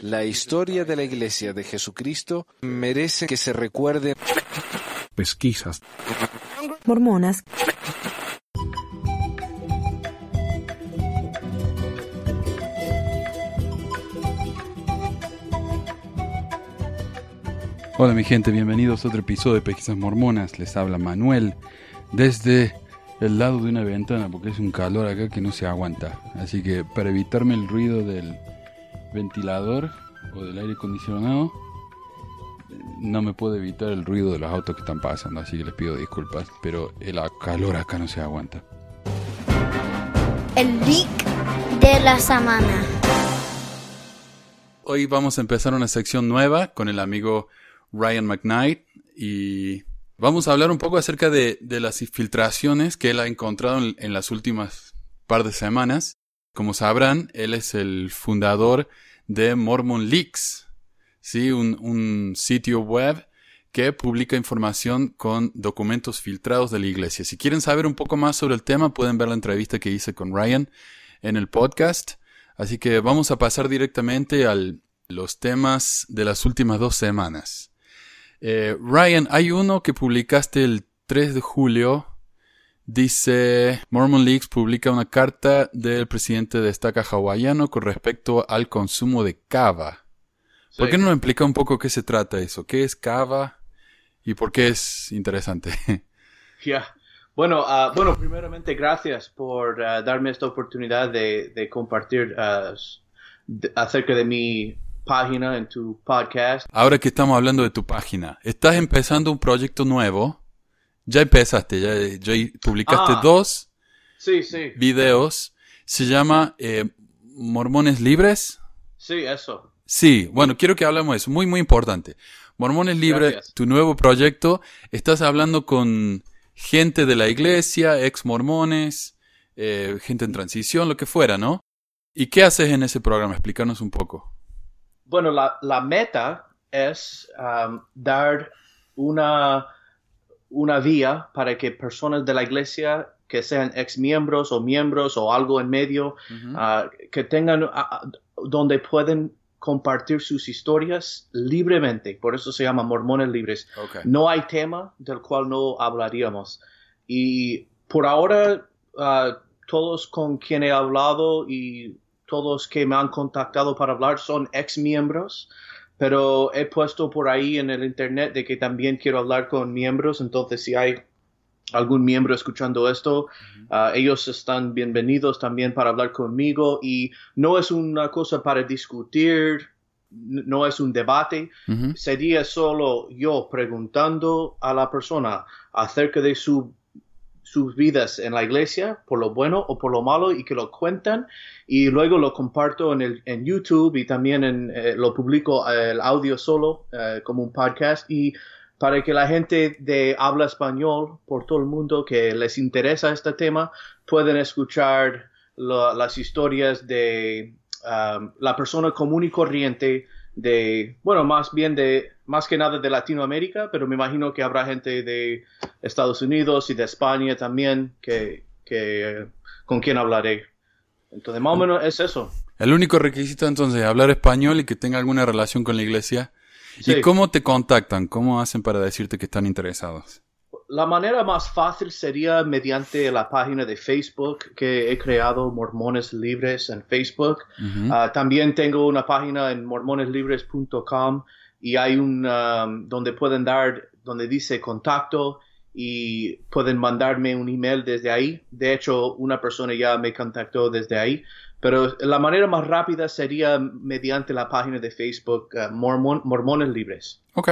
La historia de la Iglesia de Jesucristo merece que se recuerde. Pesquisas. Mormonas. Hola mi gente, bienvenidos a otro episodio de Pesquisas Mormonas. Les habla Manuel desde el lado de una ventana porque es un calor acá que no se aguanta. Así que para evitarme el ruido del ventilador o del aire acondicionado, no me puedo evitar el ruido de los autos que están pasando, así que les pido disculpas, pero el calor acá no se aguanta. El leak de la semana. Hoy vamos a empezar una sección nueva con el amigo Ryan McKnight y vamos a hablar un poco acerca de, las filtraciones que él ha encontrado en, las últimas par de semanas. Como sabrán, él es el fundador de Mormon Leaks, ¿sí? un sitio web que publica información con documentos filtrados de la iglesia. Si quieren saber un poco más sobre el tema, pueden ver la entrevista que hice con Ryan en el podcast. Así que vamos a pasar directamente a los temas de las últimas dos semanas. Eh, Ryan, hay uno que publicaste el 3 de julio. Dice, Mormon Leaks publica una carta del presidente de estaca hawaiano con respecto al consumo de cava. ¿Por qué no nos explica un poco qué se trata eso? ¿Qué es cava y por qué es interesante? Ya. Bueno, uh, bueno, primeramente gracias por uh, darme esta oportunidad de, compartir uh, acerca de mi página, en tu podcast. Ahora que estamos hablando de tu página, estás empezando un proyecto nuevo. Ya empezaste, ya, publicaste ah. dos sí, sí. videos. Se llama eh, Mormones Libres. Sí, eso. Sí, bueno, quiero que hablemos de eso. Muy, muy importante. Mormones Libres, tu nuevo proyecto. Estás hablando con gente de la iglesia, ex mormones, eh, gente en transición, lo que fuera, ¿no? ¿Y qué haces en ese programa? Explícanos un poco. Bueno, la, la meta es um, dar una, una vía para que personas de la iglesia que sean ex miembros o miembros o algo en medio, uh, que tengan uh, donde pueden compartir sus historias libremente. Por eso se llama Mormones Libres. No hay tema del cual no hablaríamos. Y por ahora, uh, todos con quien he hablado y todos que me han contactado para hablar son ex miembros, pero he puesto por ahí en el internet de que también quiero hablar con miembros, entonces si hay algún miembro escuchando esto, ah, ellos están bienvenidos también para hablar conmigo. Y no es una cosa para discutir, no es un debate, sería solo yo preguntando a la persona acerca de su sus vidas en la iglesia, por lo bueno o por lo malo, y que lo cuentan, y luego lo comparto en, el, en YouTube y también en, eh, lo publico eh, el audio solo eh, como un podcast, y para que la gente de habla español por todo el mundo que les interesa este tema pueden escuchar las historias de um, la persona común y corriente de, bueno, más bien de, más que nada de Latinoamérica, pero me imagino que habrá gente de Estados Unidos y de España también que, que con quien hablaré. Entonces, más o menos es eso. El único requisito entonces es hablar español y que tenga alguna relación con la iglesia. ¿Y cómo te contactan? ¿Cómo hacen para decirte que están interesados? La manera más fácil sería mediante la página de Facebook que he creado, Mormones Libres en Facebook. Ah, también tengo una página en mormoneslibres.com y hay un um, donde pueden dar, donde dice contacto y pueden mandarme un email desde ahí. De hecho, una persona ya me contactó desde ahí. Pero la manera más rápida sería mediante la página de Facebook uh, Mormones Libres. Ok.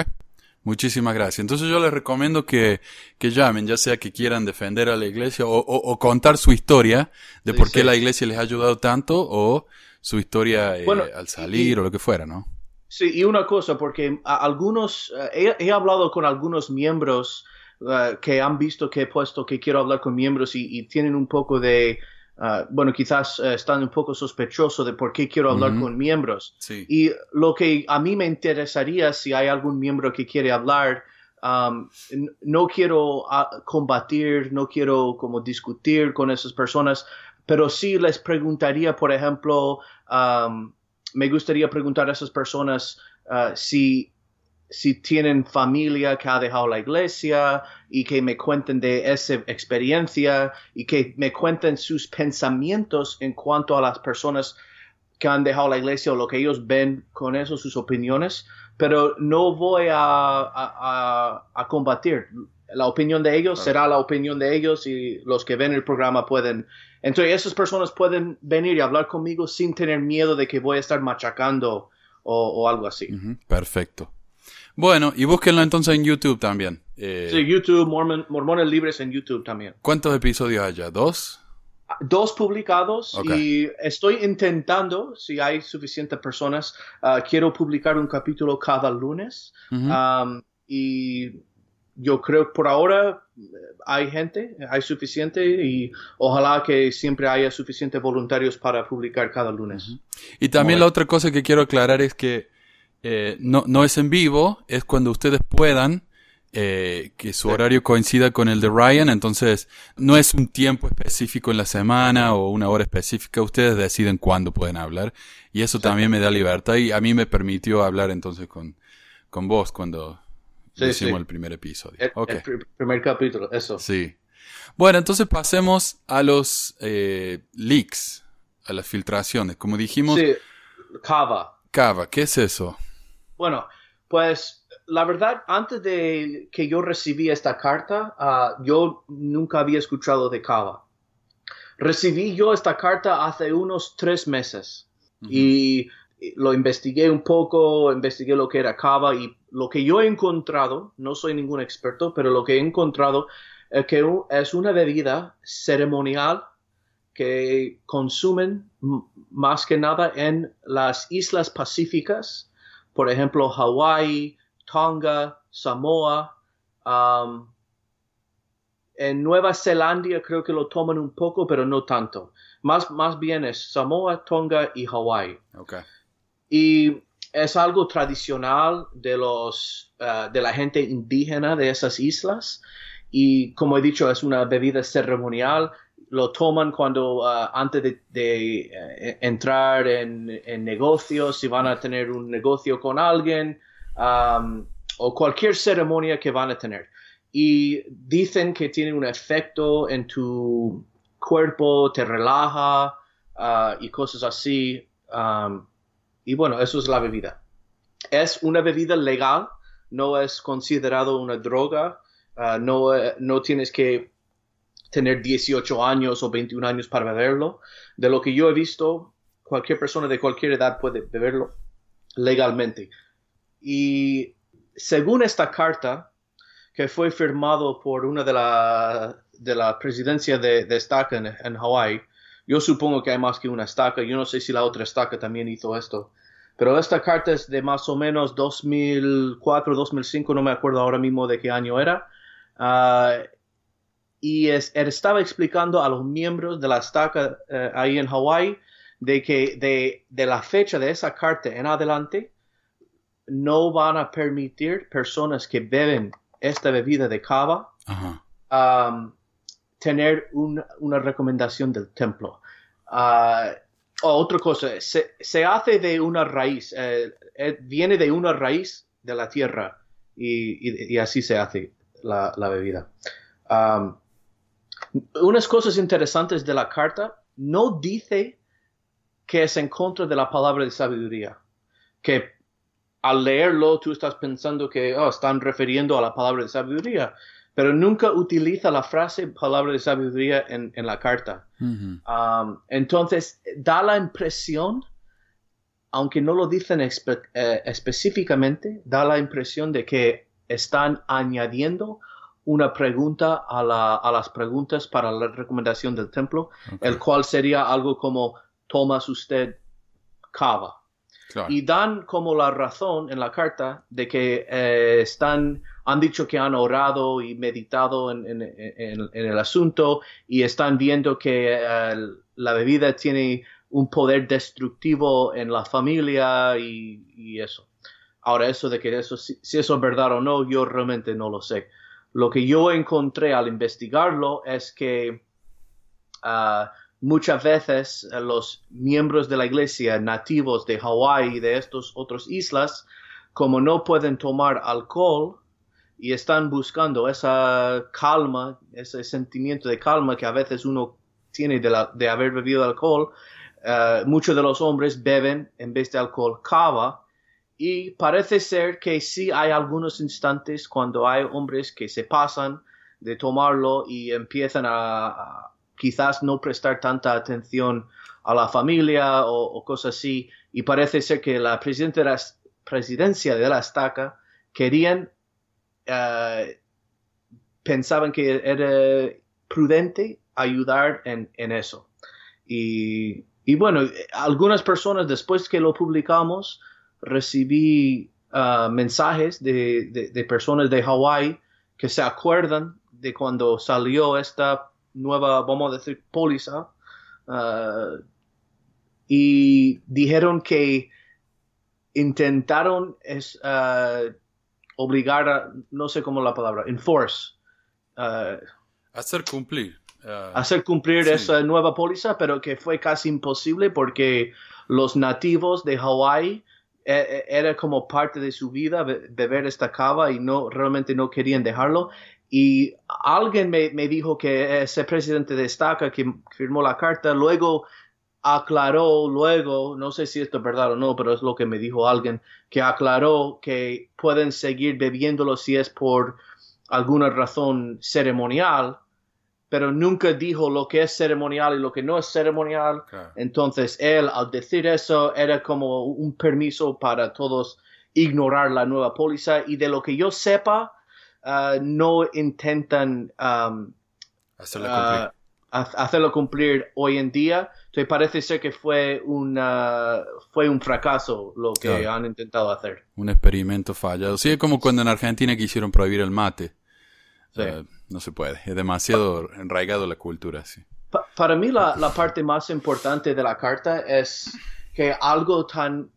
Muchísimas gracias. Entonces yo les recomiendo que, que llamen, ya sea que quieran defender a la iglesia o, o, contar su historia de por qué la iglesia les ha ayudado tanto o su historia eh, al salir o lo que fuera, ¿no? Sí, y una cosa, porque algunos, eh, he, hablado con algunos miembros eh, que han visto que he puesto que quiero hablar con miembros y tienen un poco de, Ah, bueno, quizás eh, están un poco sospechosos de por qué quiero hablar con miembros. Y lo que a mí me interesaría, si hay algún miembro que quiere hablar, um, no quiero ah, combatir, no quiero como discutir con esas personas, pero sí les preguntaría, por ejemplo, um, me gustaría preguntar a esas personas uh, si, si tienen familia que ha dejado la iglesia y que me cuenten de esa experiencia y que me cuenten sus pensamientos en cuanto a las personas que han dejado la iglesia o lo que ellos ven con eso, sus opiniones, pero no voy a, a, a combatir. La opinión de ellos será la opinión de ellos y los que ven el programa pueden. Entonces, esas personas pueden venir y hablar conmigo sin tener miedo de que voy a estar machacando o, o algo así. Perfecto. Bueno, y búsquenlo entonces en YouTube también. Eh, Sí, YouTube, Mormon, Mormones Libres en YouTube también. ¿Cuántos episodios hay ya? ¿Dos? Dos publicados y estoy intentando, si hay suficientes personas, ah, quiero publicar un capítulo cada lunes. Um, y yo creo que por ahora eh, hay gente, hay suficiente y ojalá que siempre haya suficientes voluntarios para publicar cada lunes. Y también Muy la otra cosa que quiero aclarar es que eh, no, no es en vivo, es cuando ustedes puedan, eh, que su horario coincida con el de Ryan, entonces no es un tiempo específico en la semana o una hora específica, ustedes deciden cuándo pueden hablar y eso también me da libertad y a mí me permitió hablar entonces con, con vos cuando Sí, hicimos sí. el primer episodio. El, Ok. el pr- primer capítulo, eso. Sí. Bueno, entonces pasemos a los eh, leaks, a las filtraciones. Como dijimos, Sí, Cava. Cava, ¿qué es eso? Bueno, pues la verdad, antes de que yo recibí esta carta, ah, yo nunca había escuchado de Cava. Recibí yo esta carta hace unos tres meses y lo investigué un poco, investigué lo que era Cava y lo que yo he encontrado, no soy ningún experto, pero lo que he encontrado es que es una bebida ceremonial que consumen más que nada en las islas pacíficas, por ejemplo, Hawái, Tonga, Samoa. en Nueva Zelanda creo que lo toman un poco, pero no tanto. Más, más bien es Samoa, Tonga y Hawái. Ok. Y es algo tradicional de los eh, de la gente indígena de esas islas. Y como he dicho, es una bebida ceremonial. Lo toman cuando ah, antes de, de, eh, entrar en, en negocios, si van a tener un negocio con alguien, am, o cualquier ceremonia que van a tener. Y dicen que tiene un efecto en tu cuerpo, te relaja ah, y cosas así. am, y bueno, eso es la bebida. Es una bebida legal, no es considerado una droga, ah, no, eh, no tienes que tener 18 años o 21 años para beberlo. De lo que yo he visto, cualquier persona de cualquier edad puede beberlo legalmente. Y según esta carta, que fue firmado por una de la, de la presidencia de, de estaca en, en Hawái, yo supongo que hay más que una estaca. Yo no sé si la otra estaca también hizo esto. Pero esta carta es de más o menos 2004, 2005, no me acuerdo ahora mismo de qué año era. Ah, y es, él estaba explicando a los miembros de la estaca eh, ahí en Hawái de que de, de la fecha de esa carta en adelante no van a permitir personas que beben esta bebida de cava um, tener un- una recomendación del templo. Ah, oh, otra cosa, se, se hace de una raíz, eh, eh, viene de una raíz de la tierra y, y- así se hace la, la bebida. Unas cosas interesantes de la carta, no dice que es en contra de la palabra de sabiduría, que al leerlo tú estás pensando que oh, están refiriendo a la palabra de sabiduría, pero nunca utiliza la frase palabra de sabiduría en, en la carta. Um, entonces, da la impresión, aunque no lo dicen espe- eh, específicamente, da la impresión de que están añadiendo una pregunta a, la- a las preguntas para la recomendación del templo, el cual sería algo como, ¿tomas usted cava? Claro. Y dan como la razón en la carta de que eh, están, han dicho que han orado y meditado en, el asunto y están viendo que eh, la bebida tiene un poder destructivo en la familia y, eso. Ahora, eso de que eso, si, si eso es verdad o no, yo realmente no lo sé. Lo que yo encontré al investigarlo es que ah, muchas veces eh, los miembros de la iglesia nativos de Hawái y de estas otras islas, como no pueden tomar alcohol y están buscando esa calma, ese sentimiento de calma que a veces uno tiene de, de haber bebido alcohol, eh, muchos de los hombres beben en vez de alcohol cava y parece ser que sí hay algunos instantes cuando hay hombres que se pasan de tomarlo y empiezan a, quizás no prestar tanta atención a la familia o, cosas así. Y parece ser que la la presidencia de la estaca querían, eh, pensaban que era prudente ayudar en, eso. Y, bueno, algunas personas después que lo publicamos, recibí ah, mensajes de, personas de Hawái que se acuerdan de cuando salió esta nueva, vamos a decir, póliza ah, y dijeron que intentaron es, obligar a, no sé cómo la palabra, enforce, ah, Hacer cumplir. ah, hacer cumplir Sí. esa nueva póliza, pero que fue casi imposible porque los nativos de Hawái eh, eh, era como parte de su vida be- beber esta cava y no realmente no querían dejarlo. Y alguien me, me dijo que ese presidente de estaca que firmó la carta luego aclaró luego, no sé si esto es verdad o no, pero es lo que me dijo alguien, que aclaró que pueden seguir bebiéndolo si es por alguna razón ceremonial, pero nunca dijo lo que es ceremonial y lo que no es ceremonial. claro. Entonces él, al decir eso, era como un permiso para todos ignorar la nueva póliza y de lo que yo sepa, ah, no intentan um, Hacerla ah, hacerlo cumplir hoy en día. Entonces parece ser que fue, una, fue un fracaso lo que Claro. han intentado hacer. Un experimento fallado. Sí, es como cuando en Argentina quisieron prohibir el mate. Sí. Eh, no se puede. Es demasiado enraigado la cultura, sí. Pa- para mí la, la parte más importante de la carta es que algo tan,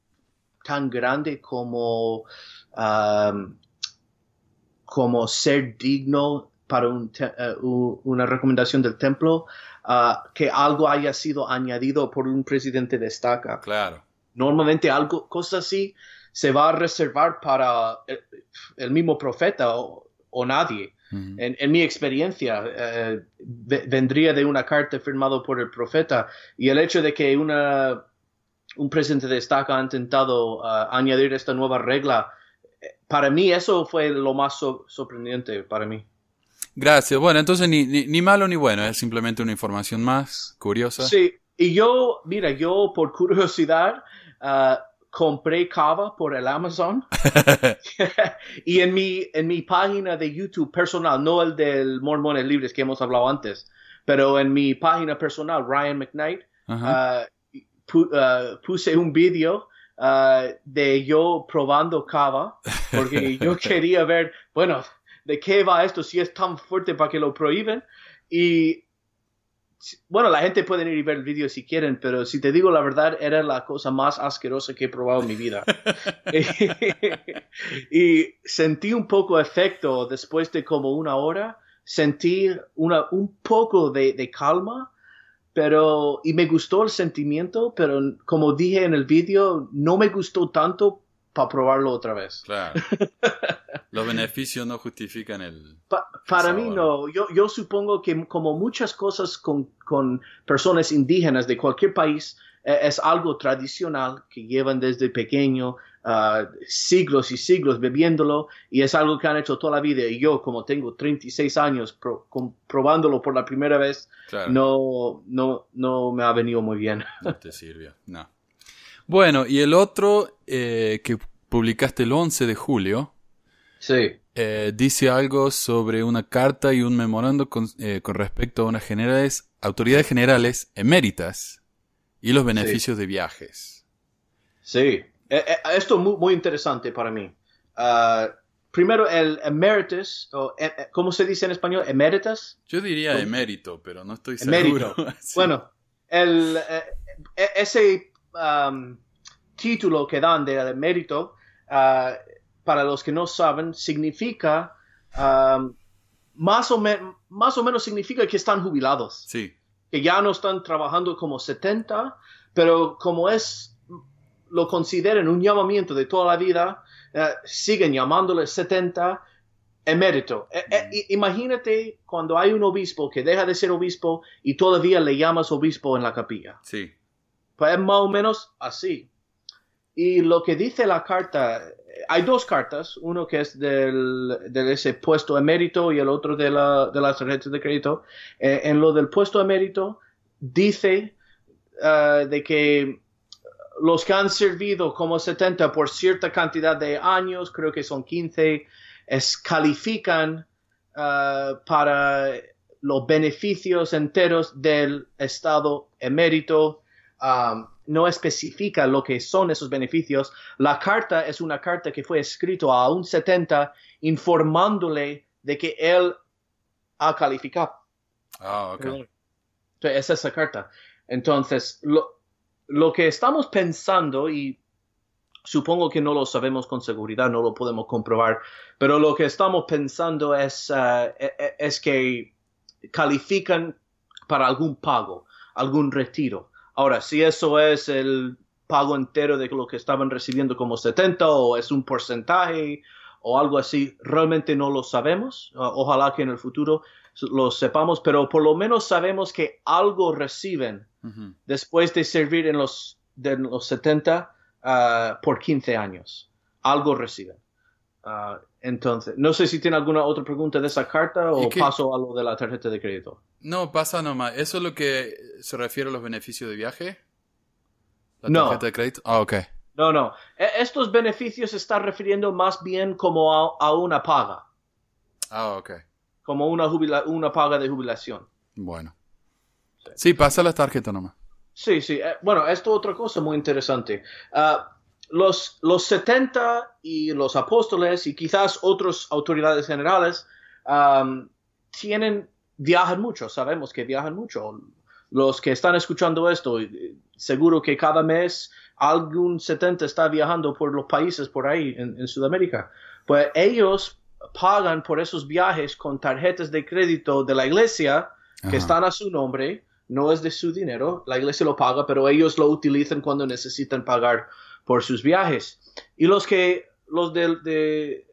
tan grande como, um, como ser digno para un te- eh, u- una recomendación del templo, ah, que algo haya sido añadido por un presidente de estaca. Claro. Normalmente algo, cosas así, se va a reservar para el, el mismo profeta o, o nadie. Ujú. En, en mi experiencia, eh, ve- vendría de una carta firmada por el profeta y el hecho de que una, un presidente de estaca ha intentado ah, añadir esta nueva regla, eh, para mí eso fue lo más so- sorprendente para mí. Gracias. Bueno, entonces ni, ni, ni malo ni bueno. Es simplemente una información más curiosa. Sí, y yo, mira, yo por curiosidad ah, compré cava por el Amazon y en mi, en mi página de YouTube personal, no el del Mormones Libres que hemos hablado antes, pero en mi página personal, Ryan McKnight, pu- ah, puse un vídeo de yo probando cava, porque yo quería ver, bueno, de qué va esto si es tan fuerte para que lo prohíben. Y bueno, la gente puede ir y ver el vídeo si quieren, pero si te digo la verdad, era la cosa más asquerosa que he probado en mi vida. y sentí un poco efecto después de como una hora, sentí una, un poco de, de calma, pero, y me gustó el sentimiento, pero como dije en el vídeo, no me gustó tanto para probarlo otra vez. Claro. Los beneficios no justifican el... Pa- para mí sabor. no, yo, yo supongo que como muchas cosas con, con personas indígenas de cualquier país, eh, es algo tradicional que llevan desde pequeño, ah, siglos y siglos bebiéndolo, y es algo que han hecho toda la vida. Y yo, como tengo 36 años pro- probándolo por la primera vez, Claro. no, no, no me ha venido muy bien. No te sirvió, no. Bueno, y el otro eh, que publicaste el 11 de julio Sí, eh, dice algo sobre una carta y un memorando con, eh, con respecto a unas generales, autoridades generales eméritas y los beneficios de viajes. sí. Eh, esto es muy, muy interesante para mí. Ah, primero, el emeritus, o, ¿cómo se dice en español? Emeritus. Yo diría emérito, pero no estoy seguro. Emérito. Sí. Bueno, el, e- ese um, título que dan de emérito, ah, para los que no saben, significa, um, más, o más o menos significa que están jubilados. Sí, que ya no están trabajando como 70, pero como es, lo consideran un llamamiento de toda la vida, eh, siguen llamándole 70 emérito. Eh, eh, i- imagínate cuando hay un obispo que deja de ser obispo y todavía le llamas obispo en la capilla. Sí. Pues es más o menos así. Y lo que dice la carta, hay dos cartas, uno que es del, de ese puesto emérito y el otro de, la, de las tarjetas de crédito. Eh, en lo del puesto emérito dice eh, de que los que han servido como 70 por cierta cantidad de años, creo que son 15, es, califican eh, para los beneficios enteros del Estado emérito. Um, no especifica lo que son esos beneficios. La carta es una carta que fue escrito a un 70 informándole de que él ha calificado. Ah, ok. Entonces, es esa carta. Entonces, lo, lo que estamos pensando, y supongo que no lo sabemos con seguridad, no lo podemos comprobar, pero lo que estamos pensando es, eh, e- e- es que califican para algún pago, algún retiro. Ahora, si eso es el pago entero de lo que estaban recibiendo como 70 o es un porcentaje o algo así, realmente no lo sabemos. O- Ojalá que en el futuro lo sepamos, pero por lo menos sabemos que algo reciben Ujú. después de servir en los, de los 70 ah, por 15 años. Algo reciben. Entonces, no sé si tiene alguna otra pregunta de esa carta o ¿Y qué- paso a lo de la tarjeta de crédito. No, pasa nomás. ¿Eso es lo que se refiere a los beneficios de viaje? ¿La No. tarjeta de crédito? Ah, ok. No, no. E- Estos beneficios se están refiriendo más bien como a, a una paga, Ah, ok. como una, jubila- una paga de jubilación. Bueno. Sí, pasa la tarjeta nomás. Sí, sí. Eh, bueno, esto es otra cosa muy interesante. Ah, los, los 70 y los apóstoles y quizás otras autoridades generales am, tienen, viajan mucho, sabemos que viajan mucho. Los que están escuchando esto, eh, seguro que cada mes algún 70 está viajando por los países por ahí en, en Sudamérica. Pues ellos pagan por esos viajes con tarjetas de crédito de la iglesia que Ajá. están a su nombre, no es de su dinero, la iglesia lo paga, pero ellos lo utilizan cuando necesitan pagar por sus viajes. Y los que, los de,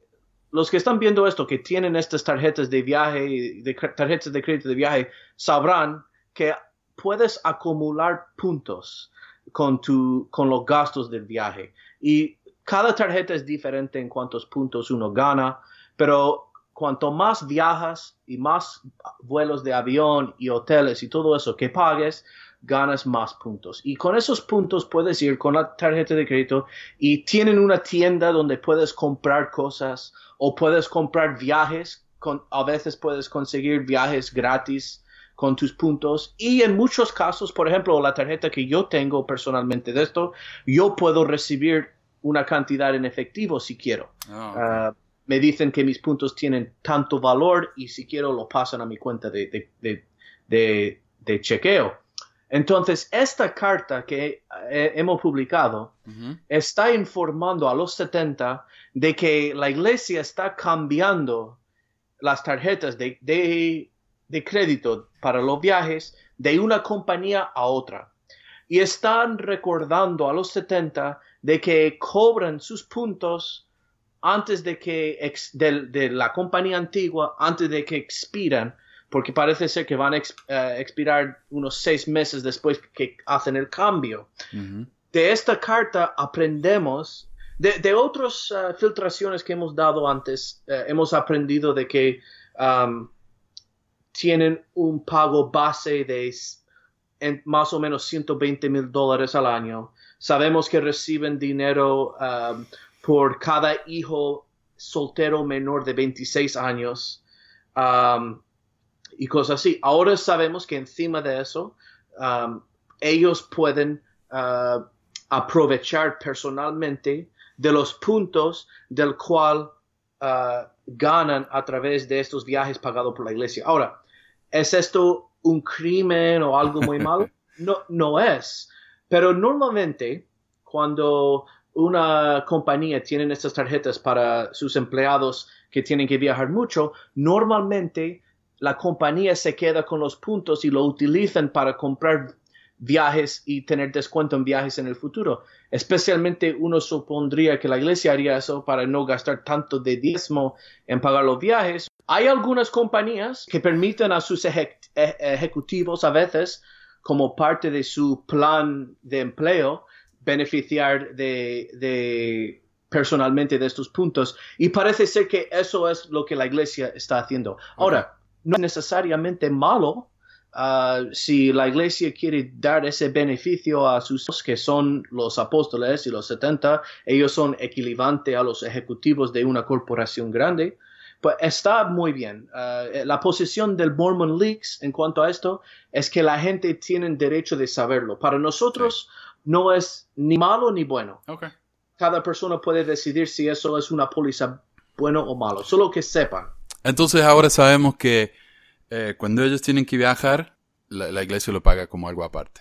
los que están viendo esto, que tienen estas tarjetas de viaje, de tarjetas de crédito de viaje, sabrán que puedes acumular puntos con tu, con los gastos del viaje. Y cada tarjeta es diferente en cuántos puntos uno gana, pero cuanto más viajas y más vuelos de avión y hoteles y todo eso que pagues, ganas más puntos. Y con esos puntos puedes ir con la tarjeta de crédito y tienen una tienda donde puedes comprar cosas o puedes comprar viajes. Con, a veces puedes conseguir viajes gratis con tus puntos y en muchos casos, por ejemplo, la tarjeta que yo tengo personalmente de esto, yo puedo recibir una cantidad en efectivo si quiero. Ah. Ah, me dicen que mis puntos tienen tanto valor y si quiero lo pasan a mi cuenta de, de- de chequeo. Entonces, esta carta que eh, hemos publicado está informando a los 70 de que la iglesia está cambiando las tarjetas de, de, de crédito para los viajes de una compañía a otra. Y están recordando a los 70 de que cobran sus puntos antes de que ex- del- de, la compañía antigua, antes de que expiran, porque parece ser que van a ex- eh, expirar unos seis meses después que hacen el cambio. De esta carta aprendemos, de, de otras uh, filtraciones que hemos dado antes, eh, hemos aprendido de que um, tienen un pago base de en más o menos 120 mil dólares al año. Sabemos que reciben dinero um, por cada hijo soltero menor de 26 años. Um, y cosas así. Ahora sabemos que encima de eso, um, ellos pueden uh, aprovechar personalmente de los puntos del cual uh, ganan a través de estos viajes pagados por la iglesia. Ahora, ¿es esto un crimen o algo muy malo? No, no es. Pero normalmente, cuando una compañía tiene estas tarjetas para sus empleados que tienen que viajar mucho, normalmente la compañía se queda con los puntos y lo utilizan para comprar viajes y tener descuento en viajes en el futuro. Especialmente uno supondría que la iglesia haría eso para no gastar tanto de diezmo en pagar los viajes. Hay algunas compañías que permiten a sus ejecutivos a veces, como parte de su plan de empleo, beneficiar de, personalmente de estos puntos. Y parece ser que eso es lo que la iglesia está haciendo. Ahora, no es necesariamente malo Ah, si la iglesia quiere dar ese beneficio a sus que son los apóstoles y los 70, ellos son equivalentes a los ejecutivos de una corporación grande, pues está muy bien. Ah, la posición del Mormon Leaks en cuanto a esto es que la gente tiene derecho de saberlo. Para nosotros no es ni malo ni bueno. Cada persona puede decidir si eso es una póliza bueno o malo, solo que sepan. Entonces ahora sabemos que eh, cuando ellos tienen que viajar, la, iglesia lo paga como algo aparte.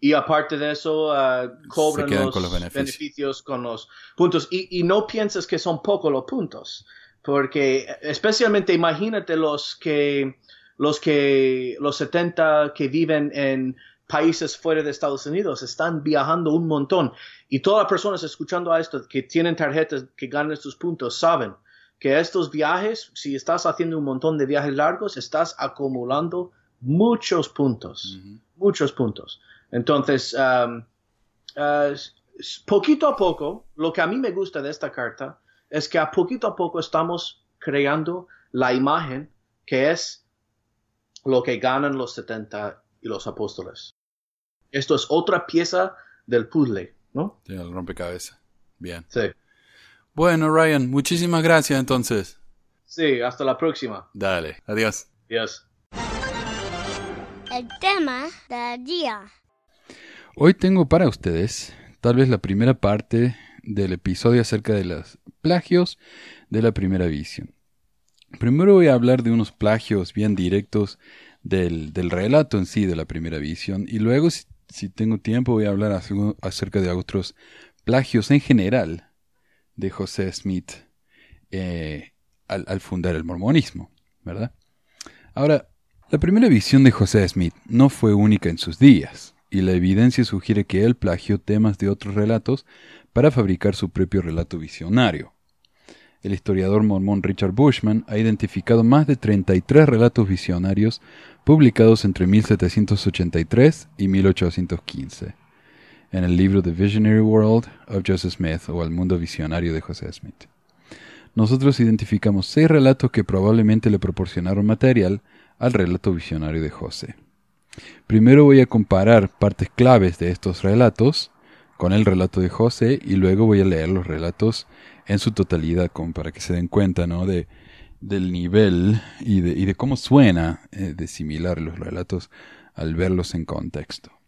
Y aparte de eso, uh, cobran los, beneficios. con los puntos. Y, no pienses que son pocos los puntos, porque especialmente imagínate los que, los que, los 70 que viven en países fuera de Estados Unidos están viajando un montón. Y todas las personas escuchando a esto que tienen tarjetas que ganan estos puntos saben que estos viajes, si estás haciendo un montón de viajes largos, estás acumulando muchos puntos, muchos puntos. Entonces, um, uh, poquito a poco, lo que a mí me gusta de esta carta es que a poquito a poco estamos creando la imagen que es lo que ganan los 70 y los apóstoles. Esto es otra pieza del puzzle, ¿no? Sí, el rompecabezas. Bien. Sí. Bueno, Ryan, muchísimas gracias entonces. Sí, hasta la próxima. Dale, adiós. Adiós. El tema del día. Hoy tengo para ustedes tal vez la primera parte del episodio acerca de los plagios de la primera visión. Primero voy a hablar de unos plagios bien directos del, relato en sí de la primera visión y luego si tengo tiempo voy a hablar acerca de otros plagios en general de José Smith eh, al, fundar el mormonismo, ¿verdad? Ahora, la primera visión de José Smith no fue única en sus días, y la evidencia sugiere que él plagió temas de otros relatos para fabricar su propio relato visionario. El historiador mormón Richard Bushman ha identificado más de 33 relatos visionarios publicados entre 1783 y 1815 en el libro The Visionary World of Joseph Smith o El mundo visionario de José Smith. Nosotros identificamos seis relatos que probablemente le proporcionaron material al relato visionario de José. Primero voy a comparar partes claves de estos relatos con el relato de José y luego voy a leer los relatos en su totalidad como para que se den cuenta ¿no? de, del nivel y de, y de cómo suena eh, de similar los relatos al verlos en contexto.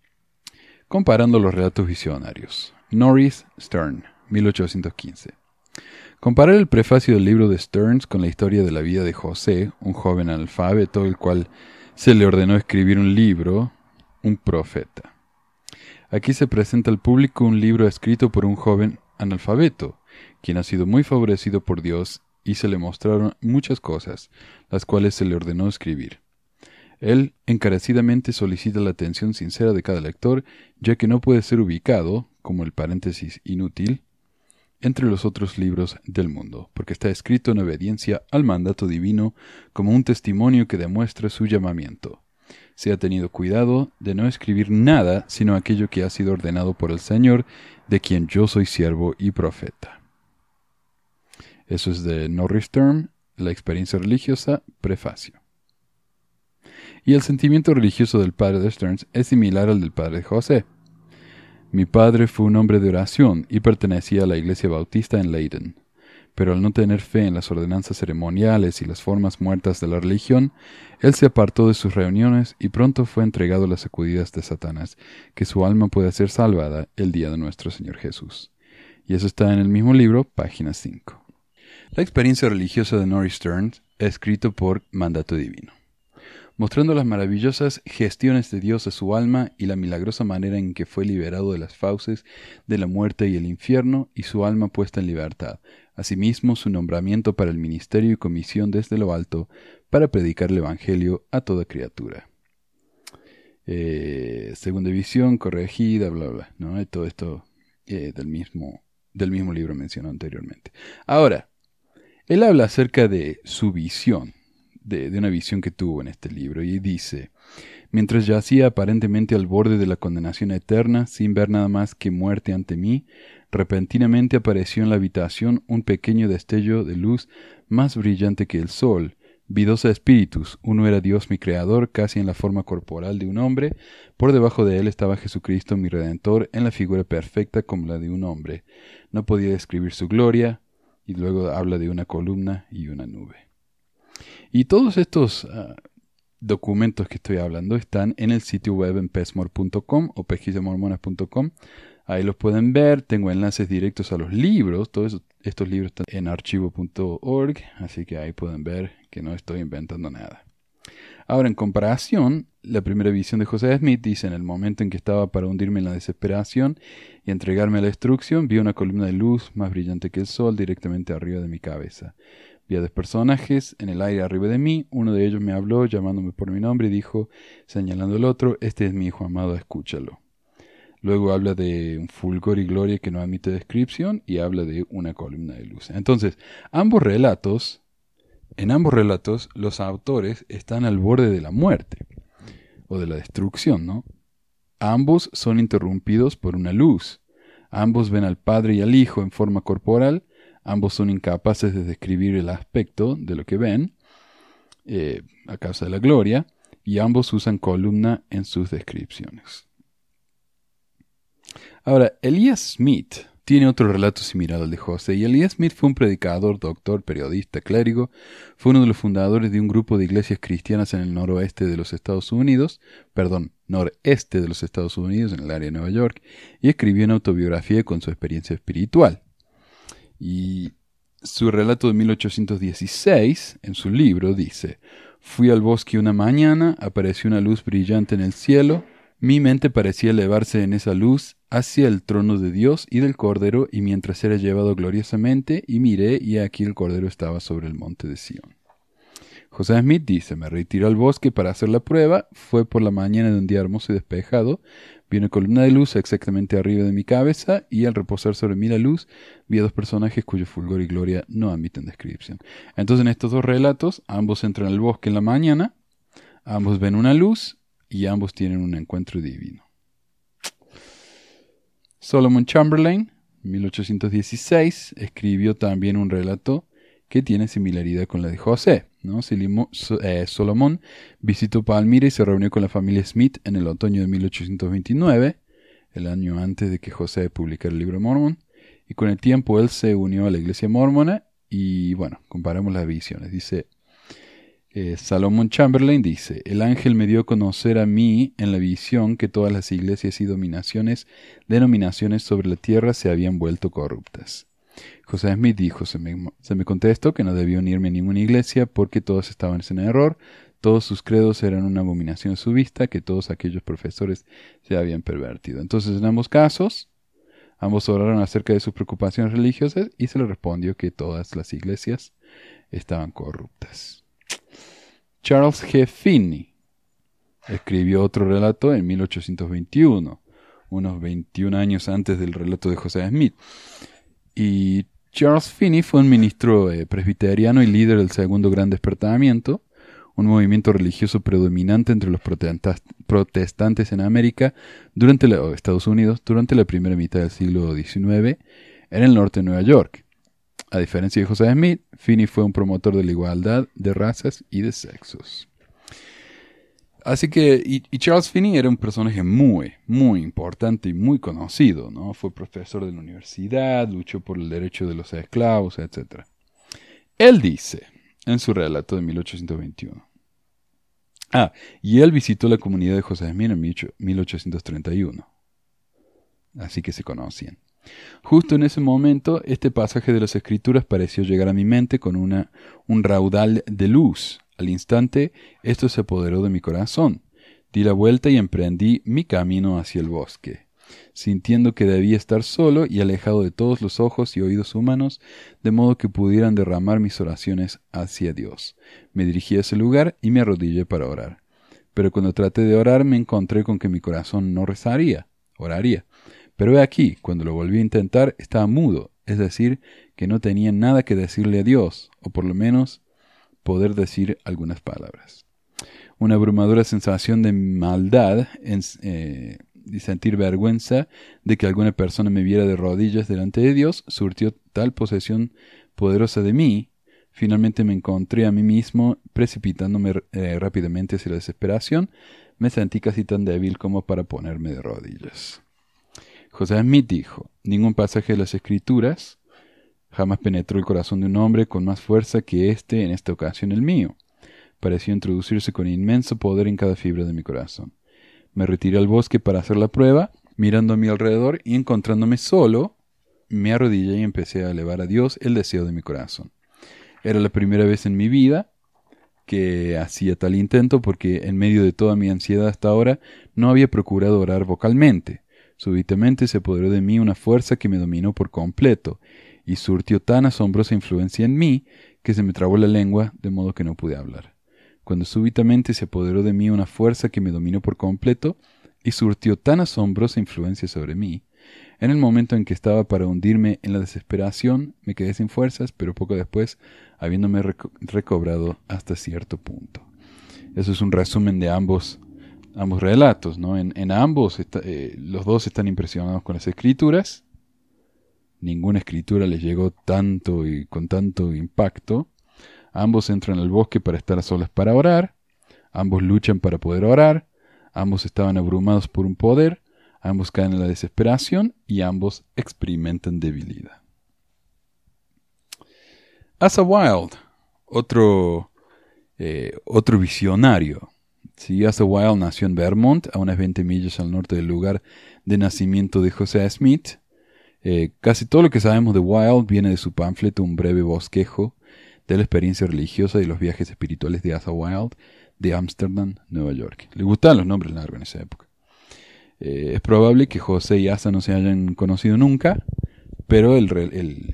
Comparando los relatos visionarios. Norris Stern, 1815. Comparar el prefacio del libro de Stearns con la historia de la vida de José, un joven analfabeto, el cual se le ordenó escribir un libro, un profeta. Aquí se presenta al público un libro escrito por un joven analfabeto, quien ha sido muy favorecido por Dios y se le mostraron muchas cosas, las cuales se le ordenó escribir. Él encarecidamente solicita la atención sincera de cada lector, ya que no puede ser ubicado, como el paréntesis inútil, entre los otros libros del mundo, porque está escrito en obediencia al mandato divino como un testimonio que demuestra su llamamiento. Se ha tenido cuidado de no escribir nada sino aquello que ha sido ordenado por el Señor, de quien yo soy siervo y profeta. Eso es de Norris Term, la experiencia religiosa, prefacio y el sentimiento religioso del padre de Stearns es similar al del padre de José. Mi padre fue un hombre de oración y pertenecía a la iglesia bautista en Leiden. Pero al no tener fe en las ordenanzas ceremoniales y las formas muertas de la religión, él se apartó de sus reuniones y pronto fue entregado a las sacudidas de Satanás, que su alma pueda ser salvada el día de nuestro Señor Jesús. Y eso está en el mismo libro, página 5. La experiencia religiosa de Norris Stearns, escrito por mandato divino. Mostrando las maravillosas gestiones de Dios a su alma y la milagrosa manera en que fue liberado de las fauces de la muerte y el infierno y su alma puesta en libertad. Asimismo, su nombramiento para el ministerio y comisión desde lo alto para predicar el Evangelio a toda criatura. Eh, segunda visión, corregida, bla, bla, ¿no? Todo esto eh, del, mismo, del mismo libro mencionado anteriormente. Ahora, él habla acerca de su visión, de, una visión que tuvo en este libro, y dice, mientras yacía aparentemente al borde de la condenación eterna, sin ver nada más que muerte ante mí, repentinamente apareció en la habitación un pequeño destello de luz más brillante que el sol. Vi dos espíritus, uno era Dios mi Creador, casi en la forma corporal de un hombre, por debajo de él estaba Jesucristo mi Redentor, en la figura perfecta como la de un hombre. No podía describir su gloria, y luego habla de una columna y una nube. Y todos estos ah, documentos que estoy hablando están en el sitio web en pesmor.com o pesquisamormonas.com. Ahí los pueden ver, tengo enlaces directos a los libros, todos estos libros están en archivo.org, así que ahí pueden ver que no estoy inventando nada. Ahora, en comparación, la primera visión de José Smith dice, en el momento en que estaba para hundirme en la desesperación y entregarme a la destrucción, vi una columna de luz más brillante que el sol directamente arriba de mi cabeza. Dos personajes en el aire arriba de mí, uno de ellos me habló llamándome por mi nombre y dijo, señalando al otro, este es mi hijo amado, escúchalo. Luego habla de un fulgor y gloria que no admite descripción y habla de una columna de luz. Entonces, ambos relatos en ambos relatos, los autores están al borde de la muerte o de la destrucción, ¿no? Ambos son interrumpidos por una luz. Ambos ven al Padre y al Hijo en forma corporal. Ambos son incapaces de describir el aspecto de lo que ven eh, a causa de la gloria. Y ambos usan columna en sus descripciones. Ahora, Elias Smith tiene otro relato similar al de José, y Elias Smith fue un predicador, doctor, periodista, clérigo, fue uno de los fundadores de un grupo de iglesias cristianas en el noroeste de los Estados Unidos, perdón, noreste de los Estados Unidos, en el área de Nueva York, y escribió una autobiografía con su experiencia espiritual. Y su relato de 1816, en su libro, dice, Fui al bosque una mañana, apareció una luz brillante en el cielo, mi mente parecía elevarse en esa luz hacia el trono de Dios y del Cordero, y mientras era llevado gloriosamente, y miré, y aquí el Cordero estaba sobre el monte de Sión. José Smith dice, me retiró al bosque para hacer la prueba, fue por la mañana de un día hermoso y despejado, vi una columna de luz exactamente arriba de mi cabeza, y al reposar sobre mí la luz, vi a dos personajes cuyo fulgor y gloria no admiten descripción. Entonces en estos dos relatos, ambos entran al bosque en la mañana, ambos ven una luz, y ambos tienen un encuentro divino. Solomon Chamberlain, 1816, escribió también un relato que tiene similaridad con la de José. ¿No? Eh, Solomon visitó Palmira y se reunió con la familia Smith en el otoño de 1829, el año antes de que José publicara el libro Mormon, y con el tiempo él se unió a la iglesia mormona y bueno, comparamos las visiones. Dice, eh, Salomón Chamberlain dice, el ángel me dio a conocer a mí en la visión que todas las iglesias y dominaciones, denominaciones sobre la tierra se habían vuelto corruptas. José Smith dijo, se me, se me contestó que no debía unirme a ninguna iglesia porque todos estaban en error, todos sus credos eran una abominación a su vista, que todos aquellos profesores se habían pervertido. Entonces, en ambos casos, ambos oraron acerca de sus preocupaciones religiosas y se le respondió que todas las iglesias estaban corruptas. Charles G. Finney escribió otro relato en 1821, unos 21 años antes del relato de José Smith. Y Charles Finney fue un ministro eh, presbiteriano y líder del segundo gran despertamiento, un movimiento religioso predominante entre los protestantes en América durante Estados Unidos durante la primera mitad del siglo XIX en el norte de Nueva York. A diferencia de José Smith, Finney fue un promotor de la igualdad de razas y de sexos. Así que, y, Charles Finney era un personaje muy, muy importante y muy conocido, ¿no? Fue profesor de la universidad, luchó por el derecho de los esclavos, etc. Él dice, en su relato de 1821, ah, y él visitó la comunidad de José Smith en 1831. Así que se conocían. Justo en ese momento, este pasaje de las Escrituras pareció llegar a mi mente con una, un raudal de luz. Al instante, esto se apoderó de mi corazón. Di la vuelta y emprendí mi camino hacia el bosque, sintiendo que debía estar solo y alejado de todos los ojos y oídos humanos, de modo que pudieran derramar mis oraciones hacia Dios. Me dirigí a ese lugar y me arrodillé para orar. Pero cuando traté de orar me encontré con que mi corazón no rezaría, oraría. Pero he aquí, cuando lo volví a intentar, estaba mudo, es decir, que no tenía nada que decirle a Dios, o por lo menos poder decir algunas palabras. Una abrumadora sensación de maldad eh, y sentir vergüenza de que alguna persona me viera de rodillas delante de Dios surtió tal posesión poderosa de mí Finalmente me encontré a mí mismo precipitándome eh, rápidamente hacia la desesperación. Me sentí casi tan débil como para ponerme de rodillas. José Smith dijo, ningún pasaje de las Escrituras jamás penetró el corazón de un hombre con más fuerza que este, en esta ocasión el mío. Pareció introducirse con inmenso poder en cada fibra de mi corazón. Me retiré al bosque para hacer la prueba, mirando a mi alrededor y encontrándome solo, me arrodillé y empecé a elevar a Dios el deseo de mi corazón. Era la primera vez en mi vida que hacía tal intento porque en medio de toda mi ansiedad hasta ahora no había procurado orar vocalmente. Súbitamente se apoderó de mí una fuerza que me dominó por completo y surtió tan asombrosa influencia en mí que se me trabó la lengua de modo que no pude hablar. Cuando súbitamente se apoderó de mí una fuerza que me dominó por completo y surtió tan asombrosa influencia sobre mí, en el momento en que estaba para hundirme en la desesperación, me quedé sin fuerzas, pero poco después habiéndome recobrado hasta cierto punto. Eso es un resumen de ambos, ambos relatos. ¿no? En, ambos eh, los dos están impresionados con las escrituras. Ninguna escritura les llegó tanto y con tanto impacto. Ambos entran al bosque para estar a solas para orar. Ambos luchan para poder orar. Ambos estaban abrumados por un poder. Ambos caen en la desesperación y ambos experimentan debilidad. Asa Wild, otro, eh, otro visionario. Sí, Asa Wild nació en Vermont, a unas 20 millas al norte del lugar de nacimiento de José Smith. Eh, casi todo lo que sabemos de Wild viene de su panfleto Un breve bosquejo de la experiencia religiosa y los viajes espirituales de Asa Wild de Ámsterdam, Nueva York. Le gustaban los nombres largos en esa época. Eh, es probable que José y Asa no se hayan conocido nunca, pero el,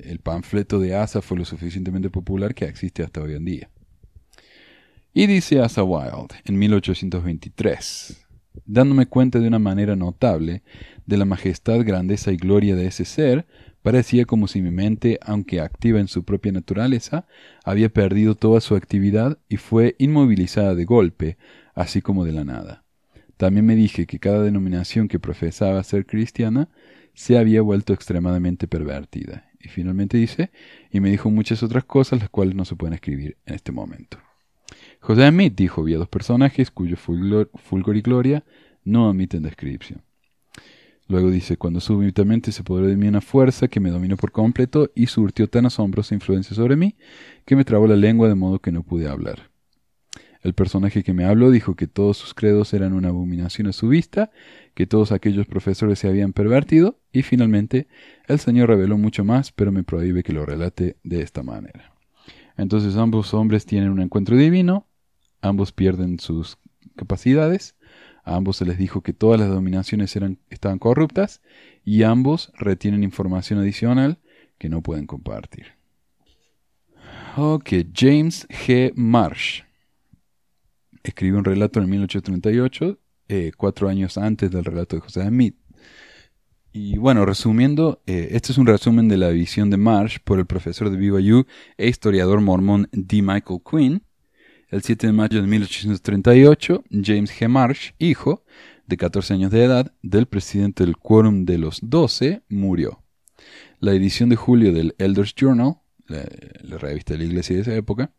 el, panfleto de Asa fue lo suficientemente popular que existe hasta hoy en día. Y dice Asa Wilde en 1823, dándome cuenta de una manera notable de la majestad, grandeza y gloria de ese ser, parecía como si mi mente, aunque activa en su propia naturaleza, había perdido toda su actividad y fue inmovilizada de golpe, así como de la nada. También me dije que cada denominación que profesaba ser cristiana se había vuelto extremadamente pervertida. Y finalmente dice, y me dijo muchas otras cosas las cuales no se pueden escribir en este momento. José Smith dijo, vi a dos personajes cuyo fulgor, y gloria no admiten descripción. Luego dice, cuando súbitamente se apoderó de mí una fuerza que me dominó por completo y surtió tan asombrosa influencia sobre mí que me trabó la lengua de modo que no pude hablar. El personaje que me habló dijo que todos sus credos eran una abominación a su vista, que todos aquellos profesores se habían pervertido, y finalmente el Señor reveló mucho más, pero me prohíbe que lo relate de esta manera. Entonces ambos hombres tienen un encuentro divino, ambos pierden sus capacidades, a ambos se les dijo que todas las dominaciones eran, estaban corruptas, y ambos retienen información adicional que no pueden compartir. Ok, James G. Marsh escribió un relato en 1838, eh, cuatro años antes del relato de José Smith. Y bueno, resumiendo, eh, este es un resumen de la visión de Marsh por el profesor de BYU e historiador mormón D. Michael Quinn. El 7 de mayo de 1838, James G. Marsh, hijo de 14 años de edad del presidente del Quórum de los Doce, murió. La edición de julio del Elders Journal, la revista de la iglesia de esa época,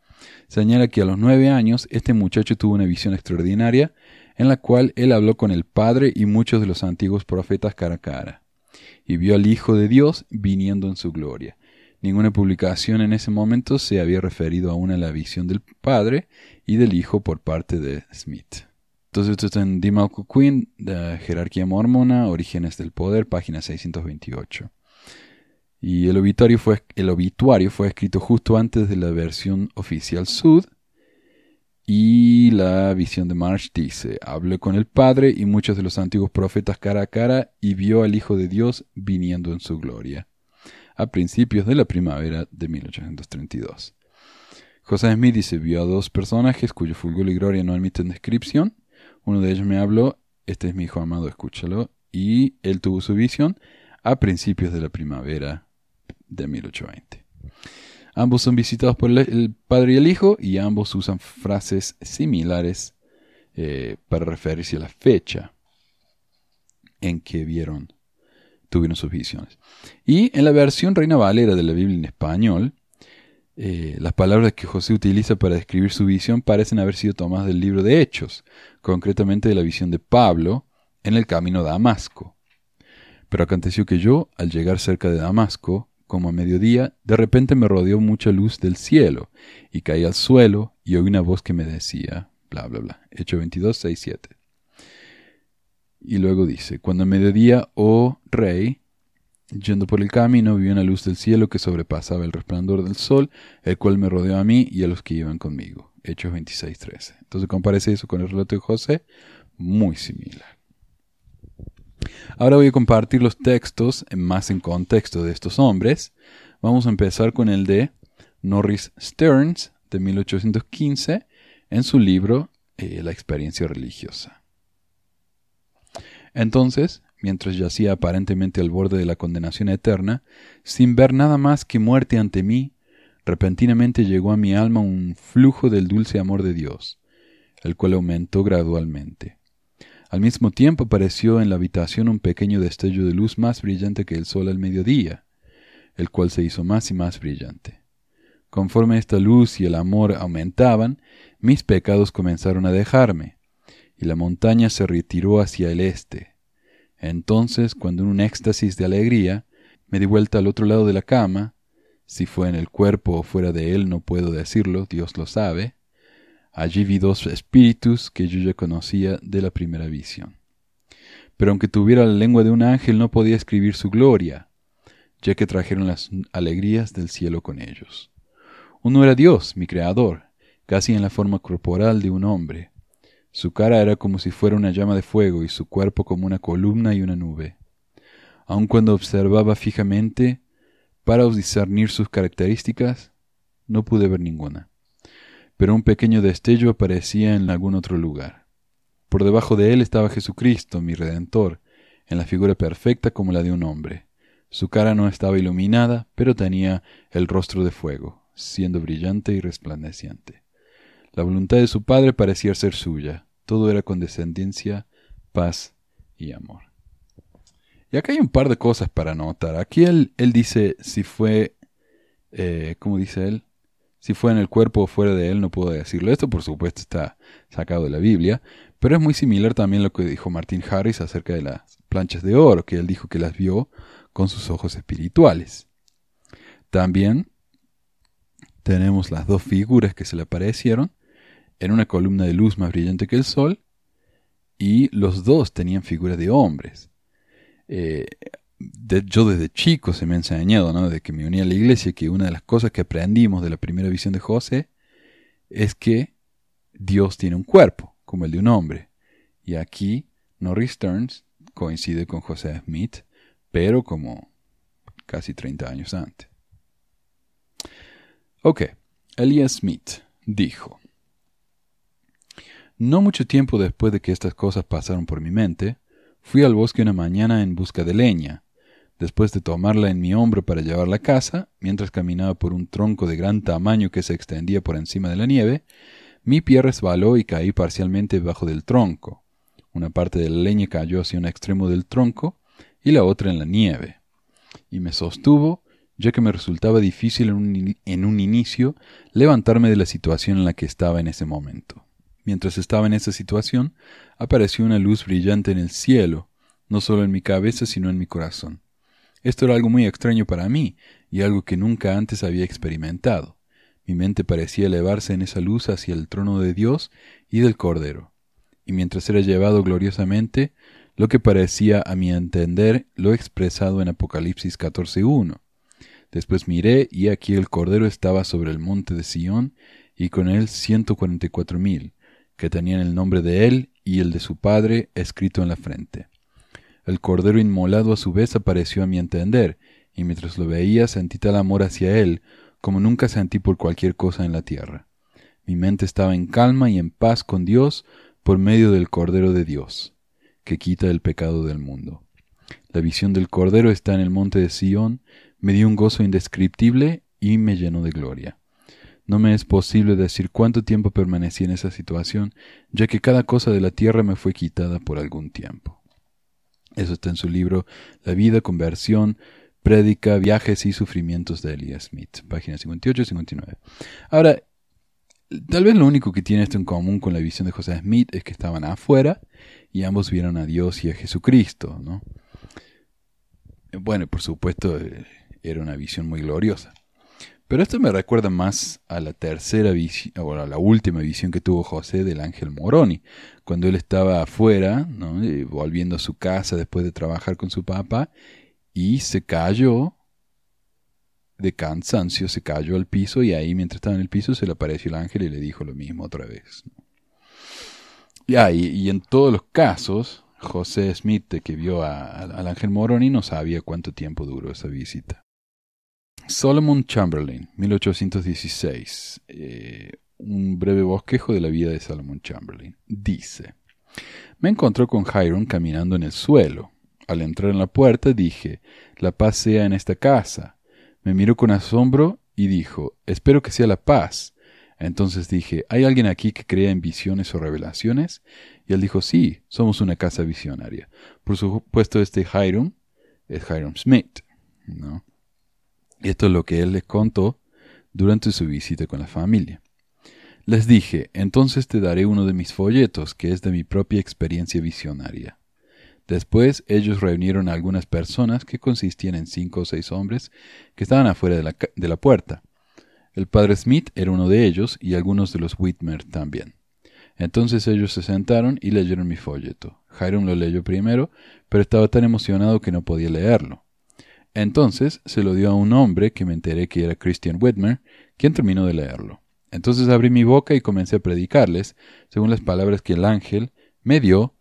Señala que a los nueve años este muchacho tuvo una visión extraordinaria en la cual él habló con el Padre y muchos de los antiguos profetas cara a cara, y vio al Hijo de Dios viniendo en su gloria. Ninguna publicación en ese momento se había referido aún a la visión del Padre y del Hijo por parte de Smith. Entonces esto está en D. Quinn, de Jerarquía Mormona, Orígenes del Poder, página 628. Y el obituario fue, el obituario fue escrito justo antes de la versión oficial Sud. Y la visión de March dice, habló con el Padre y muchos de los antiguos profetas cara a cara y vio al Hijo de Dios viniendo en su gloria, a principios de la primavera de 1832. José Smith dice, vio a dos personajes cuyo fulgor y gloria no admiten descripción. Uno de ellos me habló, este es mi hijo amado, escúchalo. Y él tuvo su visión a principios de la primavera de 1820. Ambos son visitados por el padre y el hijo y ambos usan frases similares eh, para referirse a la fecha en que vieron, tuvieron sus visiones. Y en la versión Reina Valera de la Biblia en español, eh, las palabras que José utiliza para describir su visión parecen haber sido tomadas del libro de Hechos, concretamente de la visión de Pablo en el camino a Damasco. Pero aconteció que yo, al llegar cerca de Damasco, como a mediodía, de repente me rodeó mucha luz del cielo, y caí al suelo, y oí una voz que me decía, bla, bla, bla. Hecho 22, 6, 7. Y luego dice, cuando mediodía, oh rey, yendo por el camino, vi una luz del cielo que sobrepasaba el resplandor del sol, el cual me rodeó a mí y a los que iban conmigo. Hechos 26, 13. Entonces comparece eso con el relato de José, muy similar. Ahora voy a compartir los textos más en contexto de estos hombres. Vamos a empezar con el de Norris Stearns de 1815 en su libro eh, La experiencia religiosa. Entonces, mientras yacía aparentemente al borde de la condenación eterna, sin ver nada más que muerte ante mí, repentinamente llegó a mi alma un flujo del dulce amor de Dios, el cual aumentó gradualmente. Al mismo tiempo apareció en la habitación un pequeño destello de luz más brillante que el sol al mediodía, el cual se hizo más y más brillante. Conforme esta luz y el amor aumentaban, mis pecados comenzaron a dejarme, y la montaña se retiró hacia el este. Entonces, cuando en un éxtasis de alegría, me di vuelta al otro lado de la cama, si fue en el cuerpo o fuera de él no puedo decirlo, Dios lo sabe, Allí vi dos espíritus que yo ya conocía de la primera visión. Pero aunque tuviera la lengua de un ángel, no podía escribir su gloria, ya que trajeron las alegrías del cielo con ellos. Uno era Dios, mi Creador, casi en la forma corporal de un hombre. Su cara era como si fuera una llama de fuego y su cuerpo como una columna y una nube. Aun cuando observaba fijamente, para discernir sus características, no pude ver ninguna pero un pequeño destello aparecía en algún otro lugar. Por debajo de él estaba Jesucristo, mi Redentor, en la figura perfecta como la de un hombre. Su cara no estaba iluminada, pero tenía el rostro de fuego, siendo brillante y resplandeciente. La voluntad de su Padre parecía ser suya. Todo era condescendencia, paz y amor. Y acá hay un par de cosas para notar. Aquí él, él dice si fue, eh, ¿cómo dice él? Si fue en el cuerpo o fuera de él, no puedo decirlo. Esto, por supuesto, está sacado de la Biblia, pero es muy similar también lo que dijo Martin Harris acerca de las planchas de oro, que él dijo que las vio con sus ojos espirituales. También tenemos las dos figuras que se le aparecieron en una columna de luz más brillante que el sol, y los dos tenían figuras de hombres. Eh, yo desde chico se me ha enseñado, ¿no? De que me unía a la iglesia, que una de las cosas que aprendimos de la primera visión de José es que Dios tiene un cuerpo, como el de un hombre. Y aquí Norris Stearns coincide con José Smith, pero como casi 30 años antes. Ok, Elias Smith dijo, No mucho tiempo después de que estas cosas pasaron por mi mente, fui al bosque una mañana en busca de leña, Después de tomarla en mi hombro para llevarla a casa, mientras caminaba por un tronco de gran tamaño que se extendía por encima de la nieve, mi pie resbaló y caí parcialmente debajo del tronco. Una parte de la leña cayó hacia un extremo del tronco y la otra en la nieve. Y me sostuvo, ya que me resultaba difícil en un, en un inicio levantarme de la situación en la que estaba en ese momento. Mientras estaba en esa situación, apareció una luz brillante en el cielo, no solo en mi cabeza, sino en mi corazón. Esto era algo muy extraño para mí y algo que nunca antes había experimentado. Mi mente parecía elevarse en esa luz hacia el trono de Dios y del Cordero. Y mientras era llevado gloriosamente, lo que parecía a mi entender lo expresado en Apocalipsis 14.1. Después miré, y aquí el Cordero estaba sobre el monte de Sión, y con él ciento cuarenta y cuatro mil, que tenían el nombre de él y el de su padre escrito en la frente. El Cordero inmolado a su vez apareció a mi entender, y mientras lo veía sentí tal amor hacia él como nunca sentí por cualquier cosa en la tierra. Mi mente estaba en calma y en paz con Dios por medio del Cordero de Dios, que quita el pecado del mundo. La visión del Cordero está en el monte de Sión, me dio un gozo indescriptible y me llenó de gloria. No me es posible decir cuánto tiempo permanecí en esa situación, ya que cada cosa de la tierra me fue quitada por algún tiempo. Eso está en su libro La vida, conversión, prédica, viajes y sufrimientos de Elias Smith, páginas 58 y 59. Ahora, tal vez lo único que tiene esto en común con la visión de José Smith es que estaban afuera y ambos vieron a Dios y a Jesucristo, ¿no? Bueno, por supuesto, eh, era una visión muy gloriosa. Pero esto me recuerda más a la tercera visión, o a la última visión que tuvo José del ángel Moroni, cuando él estaba afuera, ¿no? volviendo a su casa después de trabajar con su papá, y se cayó de cansancio, se cayó al piso, y ahí mientras estaba en el piso se le apareció el ángel y le dijo lo mismo otra vez. y, y en todos los casos, José Smith, que vio al ángel Moroni, no sabía cuánto tiempo duró esa visita. Solomon Chamberlain, 1816. Eh, un breve bosquejo de la vida de Solomon Chamberlain. Dice, me encontró con Hiram caminando en el suelo. Al entrar en la puerta dije, la paz sea en esta casa. Me miró con asombro y dijo, espero que sea la paz. Entonces dije, ¿hay alguien aquí que crea en visiones o revelaciones? Y él dijo, sí, somos una casa visionaria. Por supuesto, este Hiram es Hiram Smith. ¿no? Esto es lo que él les contó durante su visita con la familia. Les dije, entonces te daré uno de mis folletos, que es de mi propia experiencia visionaria. Después ellos reunieron a algunas personas que consistían en cinco o seis hombres que estaban afuera de la, de la puerta. El padre Smith era uno de ellos y algunos de los Whitmer también. Entonces ellos se sentaron y leyeron mi folleto. Hiram lo leyó primero, pero estaba tan emocionado que no podía leerlo. Entonces se lo dio a un hombre que me enteré que era Christian Whitmer, quien terminó de leerlo. Entonces abrí mi boca y comencé a predicarles, según las palabras que el ángel me dio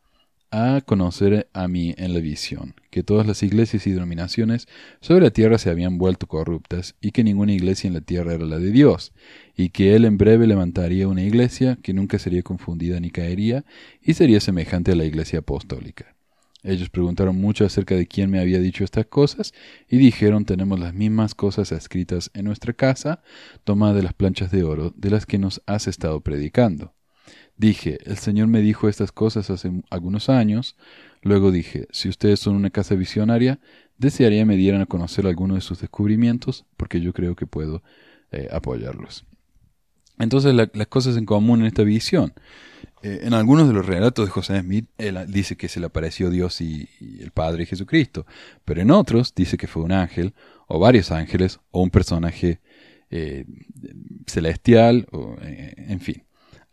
a conocer a mí en la visión, que todas las iglesias y denominaciones sobre la tierra se habían vuelto corruptas, y que ninguna iglesia en la tierra era la de Dios, y que él en breve levantaría una iglesia que nunca sería confundida ni caería, y sería semejante a la iglesia apostólica. Ellos preguntaron mucho acerca de quién me había dicho estas cosas y dijeron tenemos las mismas cosas escritas en nuestra casa, tomadas de las planchas de oro de las que nos has estado predicando. Dije, el Señor me dijo estas cosas hace algunos años. Luego dije, si ustedes son una casa visionaria, desearía me dieran a conocer alguno de sus descubrimientos, porque yo creo que puedo eh, apoyarlos. Entonces las cosas en común en esta visión. Eh, en algunos de los relatos de José Smith, él dice que se le apareció Dios y, el Padre Jesucristo, pero en otros dice que fue un ángel, o varios ángeles, o un personaje eh, celestial, o, eh, en fin,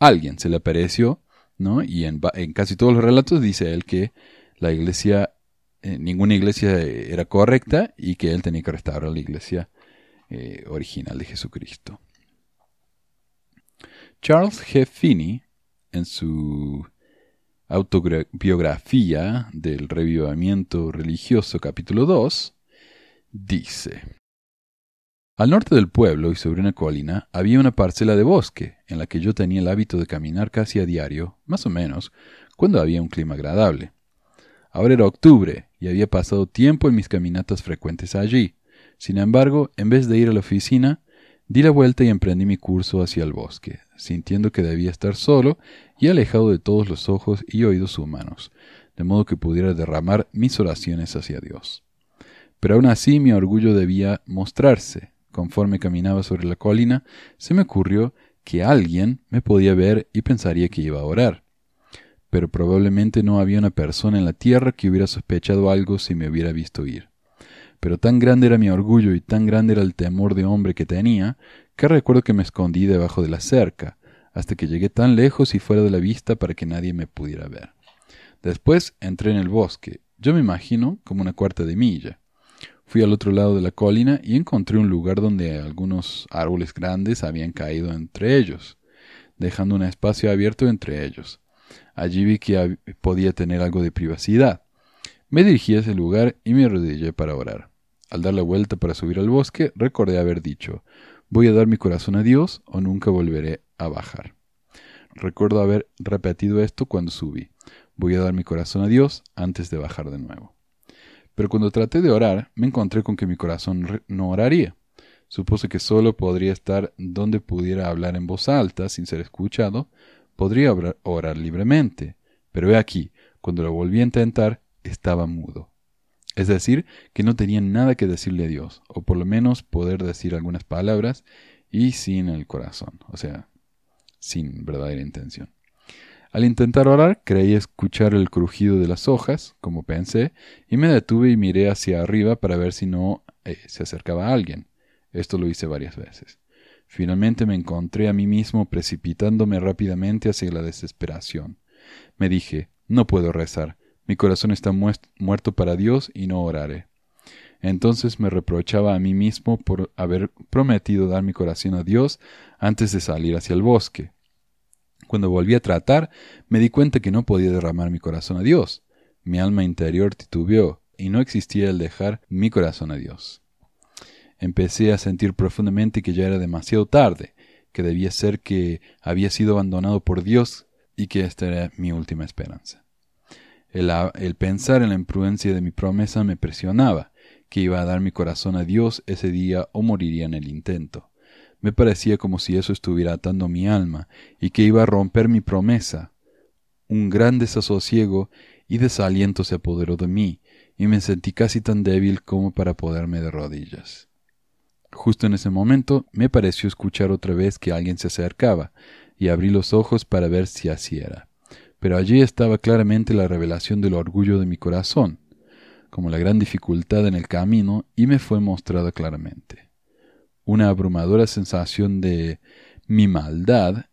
alguien se le apareció, ¿no? Y en, en, casi todos los relatos dice él que la iglesia, ninguna iglesia era correcta y que él tenía que restaurar la iglesia original de Jesucristo. Charles G. Finney en su autobiografía del revivamiento religioso capítulo 2, dice, Al norte del pueblo y sobre una colina había una parcela de bosque en la que yo tenía el hábito de caminar casi a diario, más o menos, cuando había un clima agradable. Ahora era octubre y había pasado tiempo en mis caminatas frecuentes allí. Sin embargo, en vez de ir a la oficina, Di la vuelta y emprendí mi curso hacia el bosque, sintiendo que debía estar solo y alejado de todos los ojos y oídos humanos, de modo que pudiera derramar mis oraciones hacia Dios. Pero aún así mi orgullo debía mostrarse. Conforme caminaba sobre la colina, se me ocurrió que alguien me podía ver y pensaría que iba a orar. Pero probablemente no había una persona en la tierra que hubiera sospechado algo si me hubiera visto ir pero tan grande era mi orgullo y tan grande era el temor de hombre que tenía, que recuerdo que me escondí debajo de la cerca, hasta que llegué tan lejos y fuera de la vista para que nadie me pudiera ver. Después entré en el bosque, yo me imagino como una cuarta de milla. Fui al otro lado de la colina y encontré un lugar donde algunos árboles grandes habían caído entre ellos, dejando un espacio abierto entre ellos. Allí vi que podía tener algo de privacidad. Me dirigí a ese lugar y me arrodillé para orar. Al dar la vuelta para subir al bosque, recordé haber dicho voy a dar mi corazón a Dios o nunca volveré a bajar. Recuerdo haber repetido esto cuando subí. Voy a dar mi corazón a Dios antes de bajar de nuevo. Pero cuando traté de orar, me encontré con que mi corazón no oraría. Supuse que solo podría estar donde pudiera hablar en voz alta sin ser escuchado, podría orar libremente. Pero he aquí, cuando lo volví a intentar, estaba mudo. Es decir, que no tenía nada que decirle a Dios, o por lo menos poder decir algunas palabras y sin el corazón, o sea, sin verdadera intención. Al intentar orar, creí escuchar el crujido de las hojas, como pensé, y me detuve y miré hacia arriba para ver si no eh, se acercaba alguien. Esto lo hice varias veces. Finalmente me encontré a mí mismo precipitándome rápidamente hacia la desesperación. Me dije, no puedo rezar, mi corazón está muerto para Dios y no oraré. Entonces me reprochaba a mí mismo por haber prometido dar mi corazón a Dios antes de salir hacia el bosque. Cuando volví a tratar, me di cuenta que no podía derramar mi corazón a Dios. Mi alma interior titubeó, y no existía el dejar mi corazón a Dios. Empecé a sentir profundamente que ya era demasiado tarde, que debía ser que había sido abandonado por Dios y que esta era mi última esperanza. El, pensar en la imprudencia de mi promesa me presionaba, que iba a dar mi corazón a Dios ese día o moriría en el intento. Me parecía como si eso estuviera atando mi alma y que iba a romper mi promesa. Un gran desasosiego y desaliento se apoderó de mí, y me sentí casi tan débil como para poderme de rodillas. Justo en ese momento me pareció escuchar otra vez que alguien se acercaba, y abrí los ojos para ver si así era pero allí estaba claramente la revelación del orgullo de mi corazón, como la gran dificultad en el camino, y me fue mostrada claramente. Una abrumadora sensación de mi maldad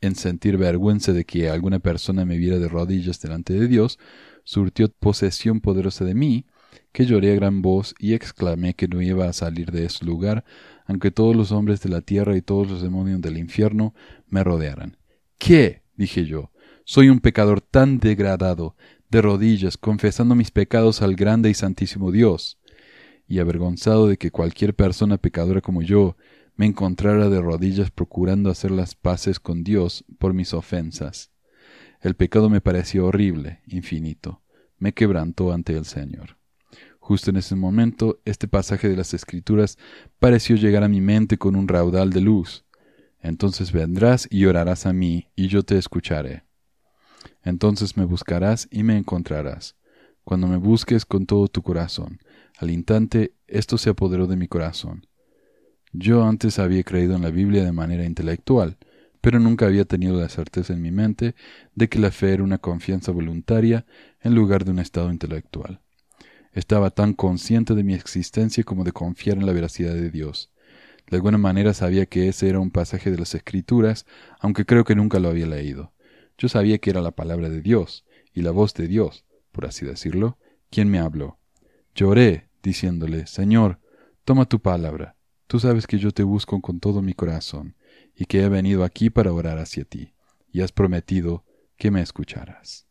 en sentir vergüenza de que alguna persona me viera de rodillas delante de Dios, surtió posesión poderosa de mí, que lloré a gran voz y exclamé que no iba a salir de ese lugar, aunque todos los hombres de la tierra y todos los demonios del infierno me rodearan. ¿Qué? dije yo. Soy un pecador tan degradado, de rodillas, confesando mis pecados al grande y santísimo Dios, y avergonzado de que cualquier persona pecadora como yo me encontrara de rodillas procurando hacer las paces con Dios por mis ofensas. El pecado me pareció horrible, infinito, me quebrantó ante el Señor. Justo en ese momento, este pasaje de las Escrituras pareció llegar a mi mente con un raudal de luz. Entonces vendrás y orarás a mí, y yo te escucharé. Entonces me buscarás y me encontrarás. Cuando me busques con todo tu corazón. Al instante esto se apoderó de mi corazón. Yo antes había creído en la Biblia de manera intelectual, pero nunca había tenido la certeza en mi mente de que la fe era una confianza voluntaria en lugar de un estado intelectual. Estaba tan consciente de mi existencia como de confiar en la veracidad de Dios. De alguna manera sabía que ese era un pasaje de las Escrituras, aunque creo que nunca lo había leído. Yo sabía que era la palabra de Dios y la voz de Dios, por así decirlo, quien me habló. Lloré, diciéndole, Señor, toma tu palabra. Tú sabes que yo te busco con todo mi corazón, y que he venido aquí para orar hacia ti, y has prometido que me escucharás.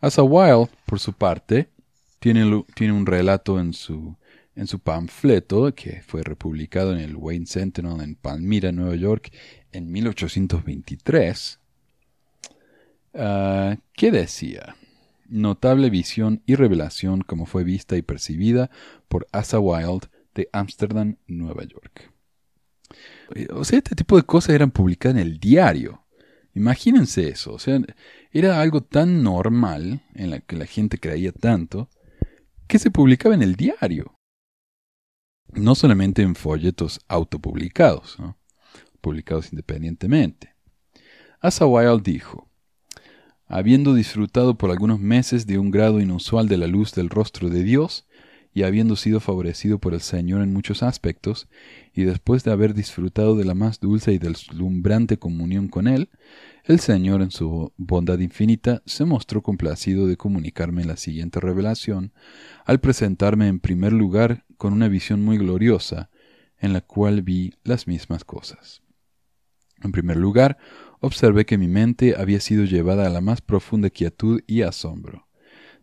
Asa Wilde, por su parte, tiene, tiene un relato en su, en su panfleto que fue republicado en el Wayne Sentinel en Palmyra, Nueva York, en 1823, Ah, ¿Qué decía? Notable visión y revelación como fue vista y percibida por Asa Wilde de Ámsterdam, Nueva York. O sea, este tipo de cosas eran publicadas en el diario. Imagínense eso. O sea, era algo tan normal en la que la gente creía tanto que se publicaba en el diario. No solamente en folletos autopublicados, publicados independientemente. Asa Wilde dijo, habiendo disfrutado por algunos meses de un grado inusual de la luz del rostro de Dios, y habiendo sido favorecido por el Señor en muchos aspectos, y después de haber disfrutado de la más dulce y deslumbrante comunión con Él, el Señor en su bondad infinita se mostró complacido de comunicarme la siguiente revelación, al presentarme en primer lugar con una visión muy gloriosa, en la cual vi las mismas cosas. En primer lugar, observé que mi mente había sido llevada a la más profunda quietud y asombro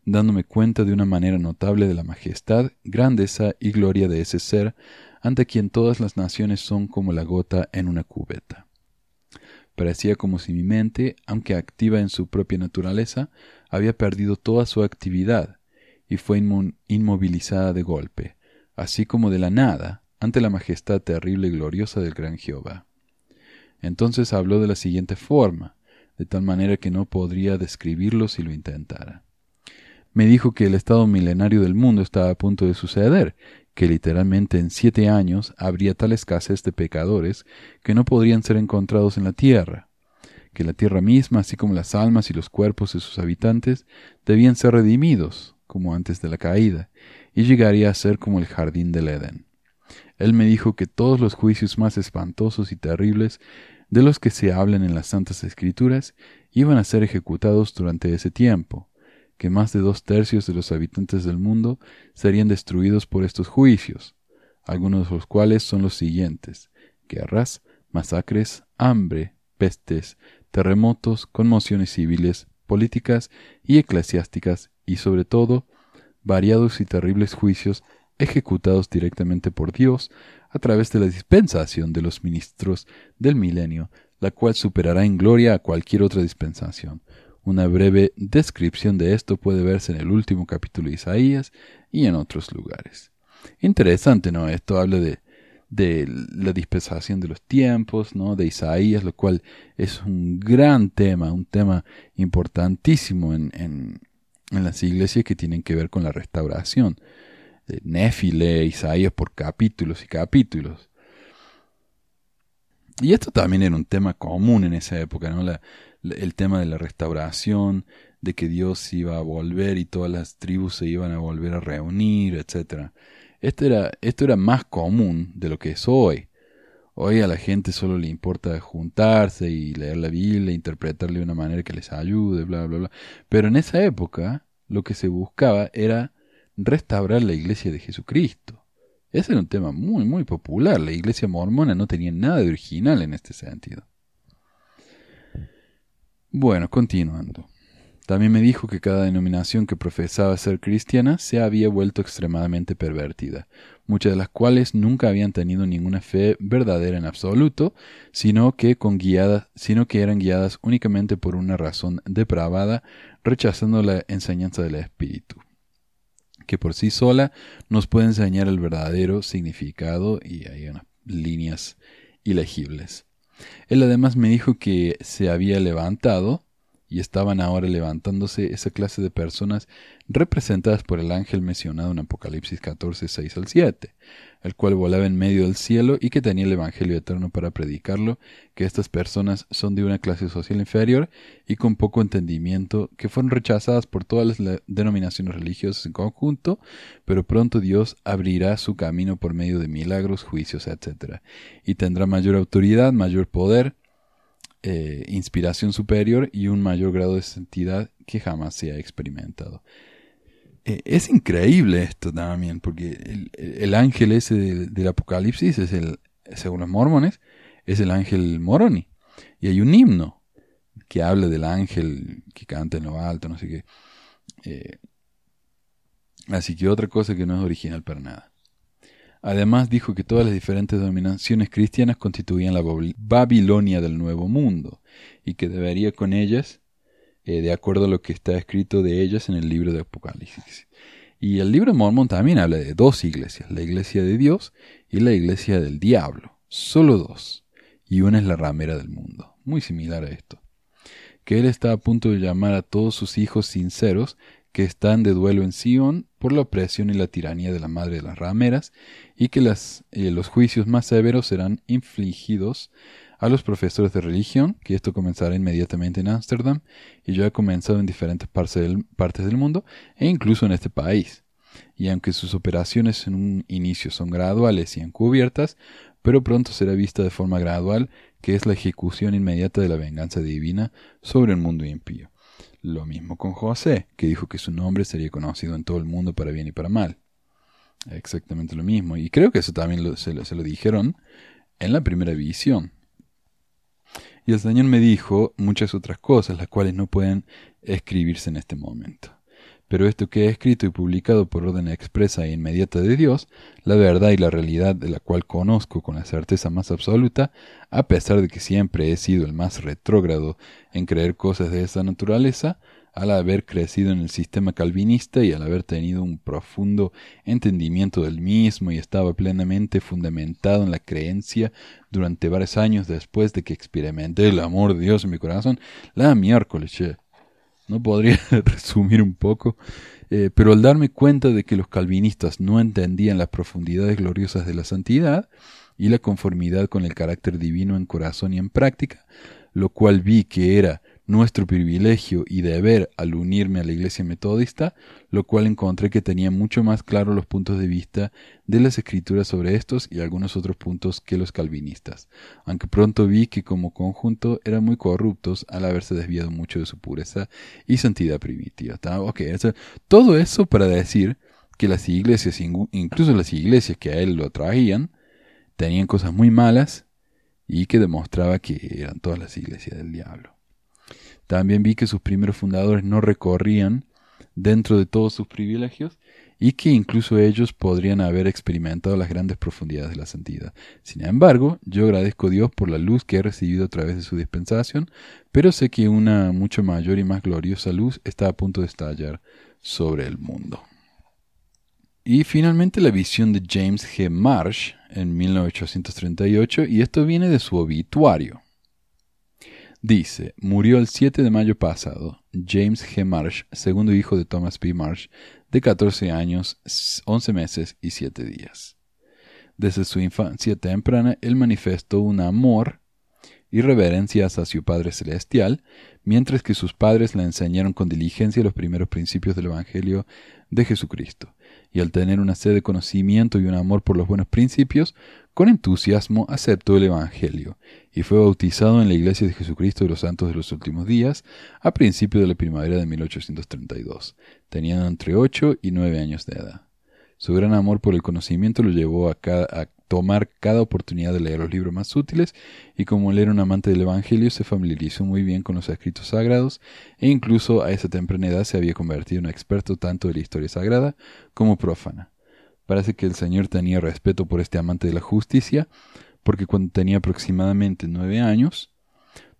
dándome cuenta de una manera notable de la majestad, grandeza y gloria de ese ser, ante quien todas las naciones son como la gota en una cubeta. Parecía como si mi mente, aunque activa en su propia naturaleza, había perdido toda su actividad, y fue inmovilizada de golpe, así como de la nada, ante la majestad terrible y gloriosa del gran Jehová. Entonces habló de la siguiente forma, de tal manera que no podría describirlo si lo intentara me dijo que el estado milenario del mundo estaba a punto de suceder, que literalmente en siete años habría tal escasez de pecadores que no podrían ser encontrados en la tierra, que la tierra misma, así como las almas y los cuerpos de sus habitantes, debían ser redimidos, como antes de la caída, y llegaría a ser como el jardín del Edén. Él me dijo que todos los juicios más espantosos y terribles de los que se hablan en las Santas Escrituras iban a ser ejecutados durante ese tiempo, que más de dos tercios de los habitantes del mundo serían destruidos por estos juicios, algunos de los cuales son los siguientes guerras, masacres, hambre, pestes, terremotos, conmociones civiles, políticas y eclesiásticas, y sobre todo, variados y terribles juicios ejecutados directamente por Dios a través de la dispensación de los ministros del milenio, la cual superará en gloria a cualquier otra dispensación, una breve descripción de esto puede verse en el último capítulo de Isaías y en otros lugares. Interesante, ¿no? Esto habla de, de la dispensación de los tiempos, ¿no? De Isaías, lo cual es un gran tema, un tema importantísimo en, en, en las iglesias que tienen que ver con la restauración. Néfile, Isaías por capítulos y capítulos. Y esto también era un tema común en esa época, ¿no? El tema de la restauración, de que Dios iba a volver y todas las tribus se iban a volver a reunir, etc. Esto era, esto era más común de lo que es hoy. Hoy a la gente solo le importa juntarse y leer la Biblia, interpretarle de una manera que les ayude, bla, bla, bla. Pero en esa época lo que se buscaba era restaurar la iglesia de Jesucristo. Ese era un tema muy, muy popular. La iglesia mormona no tenía nada de original en este sentido. Bueno, continuando. También me dijo que cada denominación que profesaba ser cristiana se había vuelto extremadamente pervertida, muchas de las cuales nunca habían tenido ninguna fe verdadera en absoluto, sino que, con sino que eran guiadas únicamente por una razón depravada, rechazando la enseñanza del Espíritu, que por sí sola nos puede enseñar el verdadero significado y hay unas líneas ilegibles. Él además me dijo que se había levantado, y estaban ahora levantándose esa clase de personas representadas por el ángel mencionado en Apocalipsis 14, 6 al 7, el cual volaba en medio del cielo y que tenía el Evangelio eterno para predicarlo, que estas personas son de una clase social inferior y con poco entendimiento, que fueron rechazadas por todas las denominaciones religiosas en conjunto, pero pronto Dios abrirá su camino por medio de milagros, juicios, etc. Y tendrá mayor autoridad, mayor poder, eh, inspiración superior y un mayor grado de santidad que jamás se ha experimentado. Eh, es increíble esto también, porque el, ángel ese del, Apocalipsis es el, según los mormones, es el ángel Moroni. Y hay un himno que habla del ángel que canta en lo alto, no sé qué. Eh, así que otra cosa que no es original para nada. Además dijo que todas las diferentes dominaciones cristianas constituían la Babilonia del Nuevo Mundo y que debería con ellas eh, de acuerdo a lo que está escrito de ellas en el libro de Apocalipsis. Y el libro de Mormón también habla de dos iglesias, la iglesia de Dios y la iglesia del diablo, solo dos, y una es la ramera del mundo, muy similar a esto. Que él está a punto de llamar a todos sus hijos sinceros que están de duelo en Sion por la opresión y la tiranía de la madre de las rameras, y que eh, los juicios más severos serán infligidos a los profesores de religión, que esto comenzará inmediatamente en Ámsterdam y ya ha comenzado en diferentes partes del, mundo e incluso en este país. y aunque sus operaciones en un inicio son graduales y encubiertas, pero pronto será vista de forma gradual que es la ejecución inmediata de la venganza divina sobre el mundo impío. Lo mismo con José, que dijo que su nombre sería conocido en todo el mundo para bien y para mal. Exactamente lo mismo. Y creo que eso también se, lo, se lo dijeron en la primera visión. Y el Señor me dijo muchas otras cosas, las cuales no pueden escribirse en este momento. Pero esto que he escrito y publicado por orden expresa e inmediata de Dios, la verdad y la realidad de la cual conozco con la certeza más absoluta, a pesar de que siempre he sido el más retrógrado en creer cosas de esa naturaleza, al haber crecido en el sistema calvinista y al haber tenido un profundo entendimiento del mismo y estaba plenamente fundamentado en la creencia durante varios años después de que experimenté el amor de Dios en mi corazón, la miércoles, no podría resumir un poco, eh, pero al darme cuenta de que los calvinistas no entendían las profundidades gloriosas de la santidad y la conformidad con el carácter divino en corazón y en práctica, lo cual vi que era nuestro privilegio y deber al unirme a la Iglesia Metodista, lo cual encontré que tenía mucho más claro los puntos de vista de las escrituras sobre estos y algunos otros puntos que los calvinistas, aunque pronto vi que como conjunto eran muy corruptos al haberse desviado mucho de su pureza y santidad primitiva. Okay, todo eso para decir que las iglesias, incluso las iglesias que a él lo traían, tenían cosas muy malas y que demostraba que eran todas las iglesias del diablo. También vi que sus primeros fundadores no recorrían dentro de todos sus privilegios y que incluso ellos podrían haber experimentado las grandes profundidades de la santidad. Sin embargo, yo agradezco a Dios por la luz que he recibido a través de su dispensación, pero sé que una mucho mayor y más gloriosa luz está a punto de estallar sobre el mundo. Y finalmente la visión de James G. Marsh en 1838, y esto viene de su obituario. Dice, murió el 7 de mayo pasado James G. Marsh, segundo hijo de Thomas P. Marsh, de 14 años, 11 meses y 7 días. Desde su infancia temprana, él manifestó un amor y reverencia hacia su Padre Celestial, mientras que sus padres le enseñaron con diligencia los primeros principios del Evangelio de Jesucristo, y al tener una sed de conocimiento y un amor por los buenos principios, con entusiasmo aceptó el Evangelio y fue bautizado en la Iglesia de Jesucristo de los Santos de los Últimos Días a principios de la primavera de 1832, teniendo entre ocho y nueve años de edad. Su gran amor por el conocimiento lo llevó a, a, tomar cada oportunidad de leer los libros más útiles y como él era un amante del Evangelio se familiarizó muy bien con los escritos sagrados e incluso a esa temprana edad se había convertido en experto tanto de la historia sagrada como profana. Parece que el Señor tenía respeto por este amante de la justicia, porque cuando tenía aproximadamente nueve años,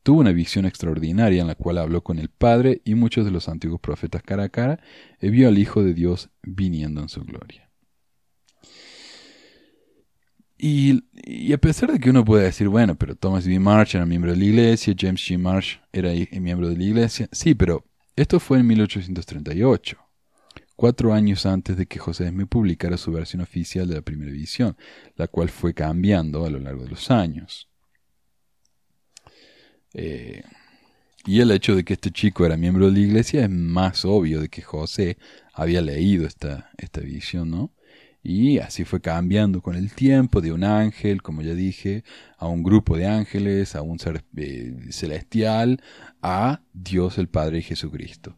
tuvo una visión extraordinaria en la cual habló con el Padre y muchos de los antiguos profetas cara a cara y vio al Hijo de Dios viniendo en su gloria. Y, a pesar de que uno puede decir, bueno, pero Thomas B. Marsh era miembro de la iglesia, James G. Marsh era miembro de la iglesia, sí, pero esto fue en 1838 cuatro años antes de que José Smith publicara su versión oficial de la primera edición, la cual fue cambiando a lo largo de los años. Eh, y el hecho de que este chico era miembro de la iglesia es más obvio de que José había leído esta, esta ¿no? Y así fue cambiando con el tiempo de un ángel, como ya dije, a un grupo de ángeles, a un ser eh, celestial, a Dios el Padre y Jesucristo.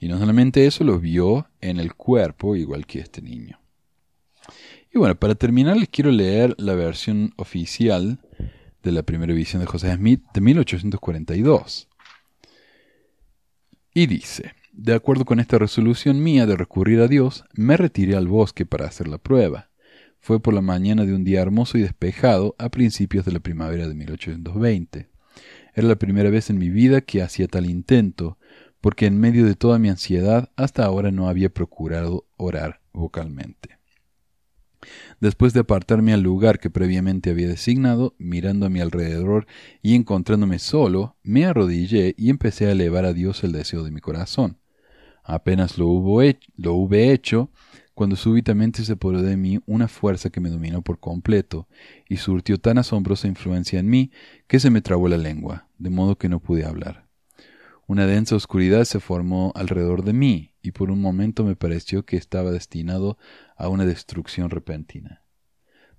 Y no solamente eso, lo vio en el cuerpo, igual que este niño. Y bueno, para terminar les quiero leer la versión oficial de la primera visión de José Smith de 1842. Y dice, de acuerdo con esta resolución mía de recurrir a Dios, me retiré al bosque para hacer la prueba. Fue por la mañana de un día hermoso y despejado a principios de la primavera de 1820. Era la primera vez en mi vida que hacía tal intento, porque en medio de toda mi ansiedad hasta ahora no había procurado orar vocalmente. Después de apartarme al lugar que previamente había designado, mirando a mi alrededor y encontrándome solo, me arrodillé y empecé a elevar a Dios el deseo de mi corazón. Apenas lo, lo hube hecho, cuando súbitamente se apoderó de mí una fuerza que me dominó por completo, y surtió tan asombrosa influencia en mí que se me trabó la lengua, de modo que no pude hablar. Una densa oscuridad se formó alrededor de mí, y por un momento me pareció que estaba destinado a una destrucción repentina.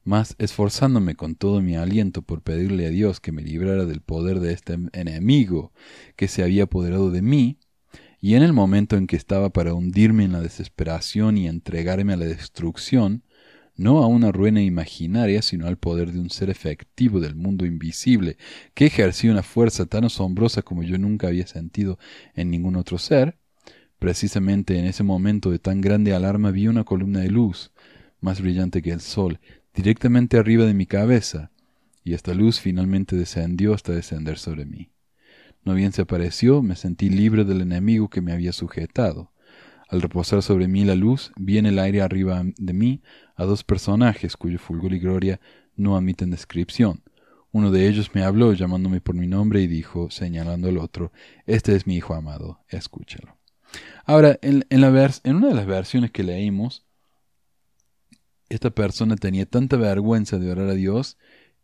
Mas, esforzándome con todo mi aliento por pedirle a Dios que me librara del poder de este enemigo que se había apoderado de mí, y en el momento en que estaba para hundirme en la desesperación y entregarme a la destrucción, no a una ruina imaginaria, sino al poder de un ser efectivo del mundo invisible, que ejercía una fuerza tan asombrosa como yo nunca había sentido en ningún otro ser, precisamente en ese momento de tan grande alarma vi una columna de luz, más brillante que el sol, directamente arriba de mi cabeza, y esta luz finalmente descendió hasta descender sobre mí. No bien se apareció, me sentí libre del enemigo que me había sujetado. Al reposar sobre mí la luz, vi en el aire arriba de mí a dos personajes cuyo fulgor y gloria no admiten descripción. Uno de ellos me habló llamándome por mi nombre y dijo, señalando al otro, Este es mi hijo amado, escúchalo. Ahora, en, la en una de las versiones que leímos, esta persona tenía tanta vergüenza de orar a Dios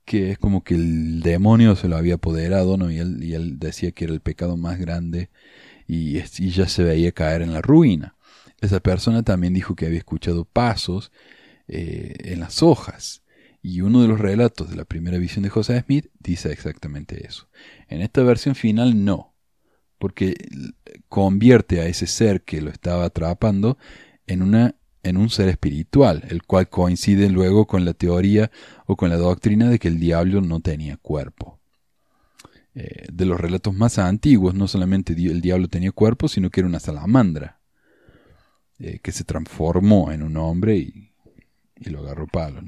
que es como que el demonio se lo había apoderado, ¿no? Y él, y él decía que era el pecado más grande y ya se veía caer en la ruina. Esa persona también dijo que había escuchado pasos eh, en las hojas. Y uno de los relatos de la primera visión de José Smith dice exactamente eso. En esta versión final no, porque convierte a ese ser que lo estaba atrapando en una en un ser espiritual, el cual coincide luego con la teoría o con la doctrina de que el diablo no tenía cuerpo. Eh, de los relatos más antiguos, no solamente el diablo tenía cuerpo, sino que era una salamandra, eh, que se transformó en un hombre y, lo agarró palo.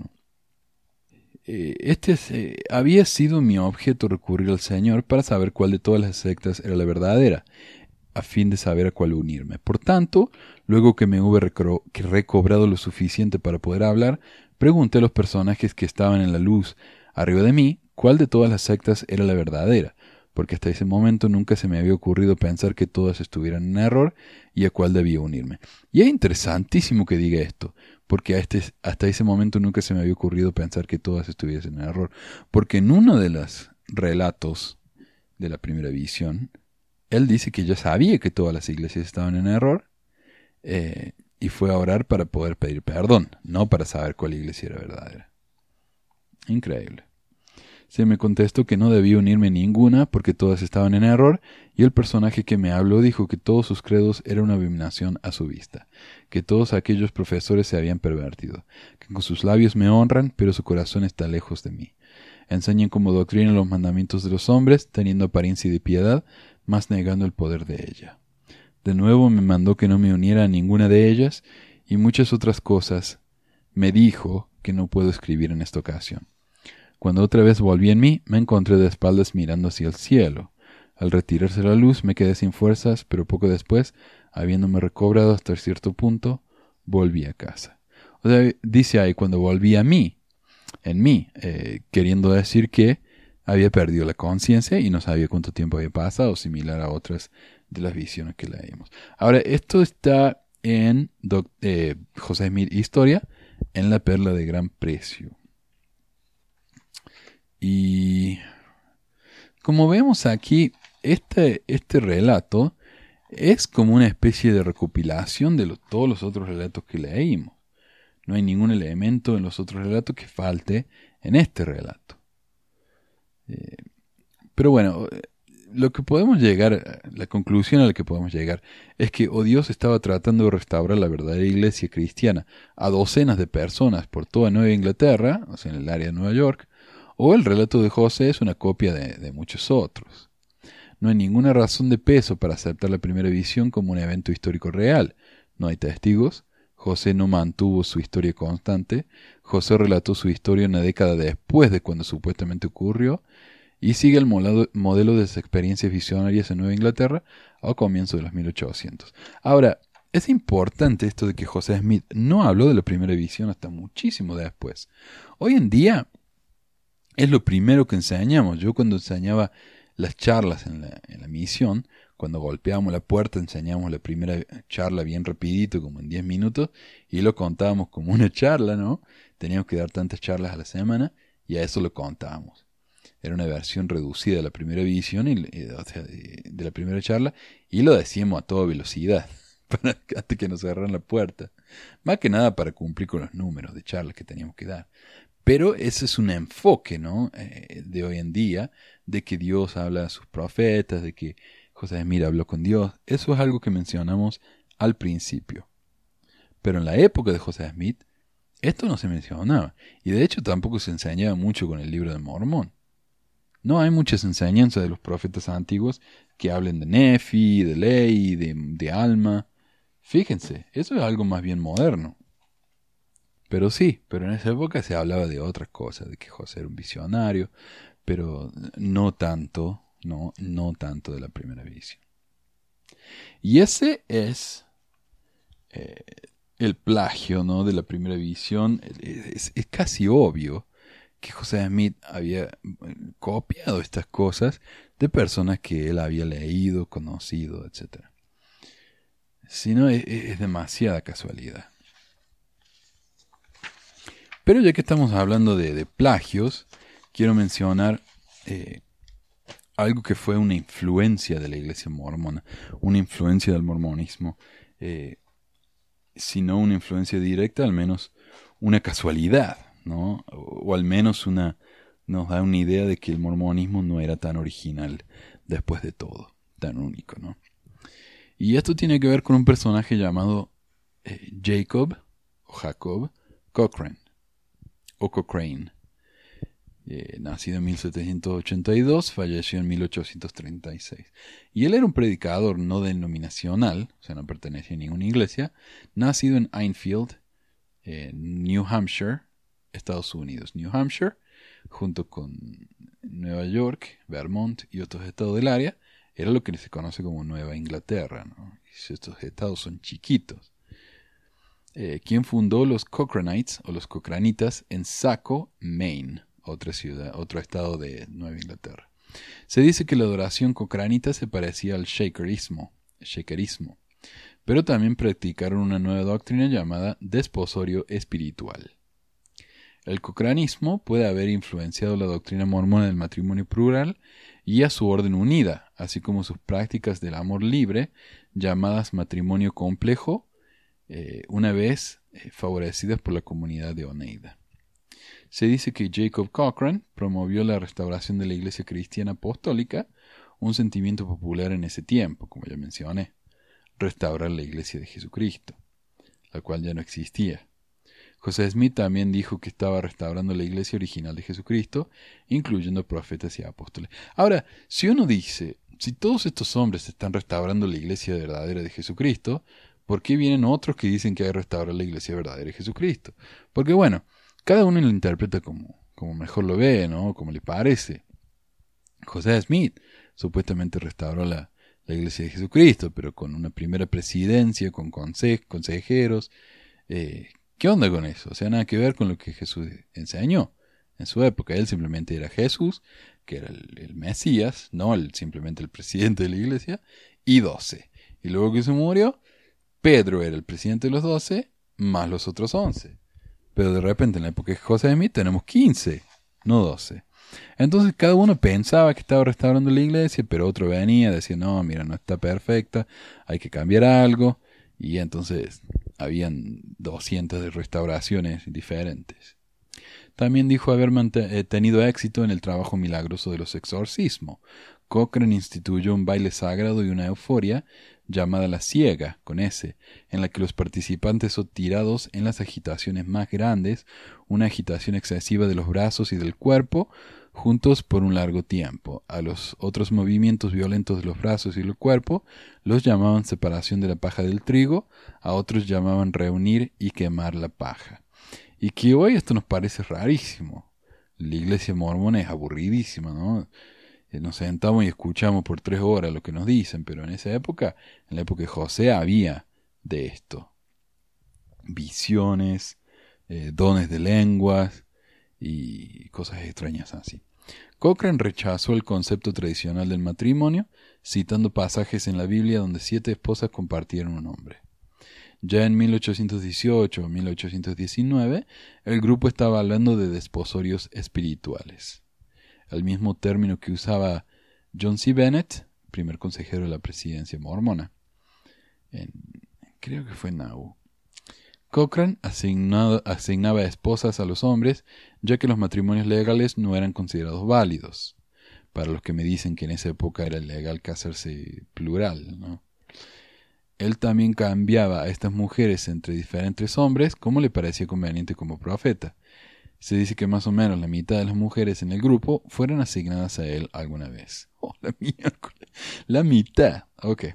Eh, este había sido mi objeto recurrir al Señor para saber cuál de todas las sectas era la verdadera, a fin de saber a cuál unirme. Por tanto, luego que me hube recobrado lo suficiente para poder hablar, pregunté a los personajes que estaban en la luz arriba de mí cuál de todas las sectas era la verdadera, porque hasta ese momento nunca se me había ocurrido pensar que todas estuvieran en error y a cuál debía unirme. Y es interesantísimo que diga esto, porque este, hasta ese momento nunca se me había ocurrido pensar que todas estuviesen en error, porque en uno de los relatos de la primera visión, él dice que ya sabía que todas las iglesias estaban en error eh, y fue a orar para poder pedir perdón, no para saber cuál iglesia era verdadera. Increíble. Se me contestó que no debía unirme ninguna porque todas estaban en error y el personaje que me habló dijo que todos sus credos eran una abominación a su vista, que todos aquellos profesores se habían pervertido, que con sus labios me honran pero su corazón está lejos de mí. Enseñan como doctrina los mandamientos de los hombres, teniendo apariencia de piedad, más negando el poder de ella. De nuevo me mandó que no me uniera a ninguna de ellas y muchas otras cosas. Me dijo que no puedo escribir en esta ocasión. Cuando otra vez volví en mí, me encontré de espaldas mirando hacia el cielo. Al retirarse la luz me quedé sin fuerzas, pero poco después, habiéndome recobrado hasta cierto punto, volví a casa. O sea, dice ahí cuando volví a mí, en mí, eh, queriendo decir que había perdido la conciencia y no sabía cuánto tiempo había pasado, similar a otras de las visiones que leímos. Ahora, esto está en eh, José Smith Historia, en la perla de gran precio. Y como vemos aquí, este, este relato es como una especie de recopilación de todos los otros relatos que leímos. No hay ningún elemento en los otros relatos que falte en este relato. Eh, pero bueno, lo que podemos llegar, la conclusión a la que podemos llegar, es que o Dios estaba tratando de restaurar la verdadera iglesia cristiana a docenas de personas por toda Nueva Inglaterra, o sea, en el área de Nueva York, o el relato de José es una copia de muchos otros. No hay ninguna razón de peso para aceptar la primera visión como un evento histórico real. No hay testigos. José no mantuvo su historia constante. José relató su historia una década después de cuando supuestamente ocurrió y sigue el modelo de las experiencias visionarias en Nueva Inglaterra a comienzos de los 1800. Ahora, es importante esto de que José Smith no habló de la primera visión hasta muchísimo después. Hoy en día es lo primero que enseñamos. Yo cuando enseñaba las charlas en la, en la misión, cuando golpeábamos la puerta enseñamos la primera charla bien rapidito, como en 10 minutos, y lo contábamos como una charla, ¿no? Teníamos que dar tantas charlas a la semana y a eso lo contábamos era una versión reducida de la primera visión y, de la primera charla y lo decíamos a toda velocidad para, antes que nos cerraran la puerta. Más que nada para cumplir con los números de charlas que teníamos que dar. Pero ese es un enfoque, ¿no? Eh, de hoy en día, de que Dios habla a sus profetas, de que José Smith habló con Dios. Eso es algo que mencionamos al principio. Pero en la época de José Smith, esto no se mencionaba. Y de hecho tampoco se enseñaba mucho con el libro de Mormón. No hay muchas enseñanzas de los profetas antiguos que hablen de Nefi, de Ley, de, de Alma. Fíjense, eso es algo más bien moderno. Pero sí, pero en esa época se hablaba de otras cosas, de que José era un visionario, pero no tanto, no, no tanto de la primera visión. Y ese es eh, el plagio ¿no? de la primera visión. Es, casi obvio que José Smith había eh, copiado estas cosas de personas que él había leído, conocido, etc. Si no, es demasiada casualidad. Pero ya que estamos hablando de, plagios, quiero mencionar eh, algo que fue una influencia de la iglesia mormona, una influencia del mormonismo, eh, si no una influencia directa, al menos una casualidad, ¿no? O, o, al menos una nos da una idea de que el mormonismo no era tan original después de todo, tan único, ¿no? Y esto tiene que ver con un personaje llamado eh, Jacob o Jacob Cochrane o Cochrane. Eh, nacido en 1782, falleció en 1836. Y él era un predicador no denominacional, o sea, no pertenecía a ninguna iglesia, nacido en Enfield, en New Hampshire, Estados Unidos. New Hampshire, junto con Nueva York, Vermont y otros estados del área, era lo que se conoce como Nueva Inglaterra. ¿no? Estos estados son chiquitos. Eh, quien fundó los Cochranites o los Cochranitas en Saco, Maine otra ciudad, otro estado de Nueva Inglaterra. Se dice que la adoración cocranita se parecía al shakerismo, shakerismo, pero también practicaron una nueva doctrina llamada desposorio espiritual. El cocranismo puede haber influenciado la doctrina mormona del matrimonio plural y a su orden unida, así como sus prácticas del amor libre, llamadas matrimonio complejo, eh, una vez eh, favorecidas por la comunidad de Oneida. Se dice que Jacob Cochrane promovió la restauración de la Iglesia Cristiana Apostólica, un sentimiento popular en ese tiempo, como ya mencioné, restaurar la Iglesia de Jesucristo, la cual ya no existía. José Smith también dijo que estaba restaurando la iglesia original de Jesucristo, incluyendo profetas y apóstoles. Ahora, si uno dice, si todos estos hombres están restaurando la iglesia verdadera de Jesucristo, ¿por qué vienen otros que dicen que hay que restaurar la iglesia verdadera de Jesucristo? Porque bueno, cada uno lo interpreta como, como mejor lo ve, ¿no? Como le parece. José Smith supuestamente restauró la, la iglesia de Jesucristo, pero con una primera presidencia, con consejeros. Eh, ¿Qué onda con eso? O sea, nada que ver con lo que Jesús enseñó. En su época, él simplemente era Jesús, que era el, el Mesías, no el, simplemente el presidente de la iglesia, y doce. Y luego que se murió, Pedro era el presidente de los doce, más los otros once. Pero de repente en la época de José Smith tenemos 15, no 12. Entonces cada uno pensaba que estaba restaurando la iglesia, pero otro venía decía, no, mira, no está perfecta, hay que cambiar algo. Y entonces habían 200 de restauraciones diferentes. También dijo haber eh, tenido éxito en el trabajo milagroso de los exorcismos. Cochrane instituyó un baile sagrado y una euforia llamada la ciega, con S, en la que los participantes son tirados en las agitaciones más grandes, una agitación excesiva de los brazos y del cuerpo, juntos por un largo tiempo. A los otros movimientos violentos de los brazos y el cuerpo los llamaban separación de la paja del trigo, a otros llamaban reunir y quemar la paja. Y que hoy esto nos parece rarísimo. La iglesia mormona es aburridísima, ¿no? Nos sentamos y escuchamos por tres horas lo que nos dicen, pero en esa época, en la época de José, había de esto. Visiones, eh, dones de lenguas y cosas extrañas así. Cochrane rechazó el concepto tradicional del matrimonio, citando pasajes en la Biblia donde siete esposas compartieron un hombre. Ya en 1818 o 1819, el grupo estaba hablando de desposorios espirituales el mismo término que usaba John C. Bennett, primer consejero de la presidencia mormona, creo que fue Nauvoo. Cochrane asignaba esposas a los hombres, ya que los matrimonios legales no eran considerados válidos. Para los que me dicen que en esa época era legal casarse plural, ¿no? Él también cambiaba a estas mujeres entre diferentes hombres como le parecía conveniente como profeta. Se dice que más o menos la mitad de las mujeres en el grupo fueron asignadas a él alguna vez. Oh, la miércoles. La mitad. Ok.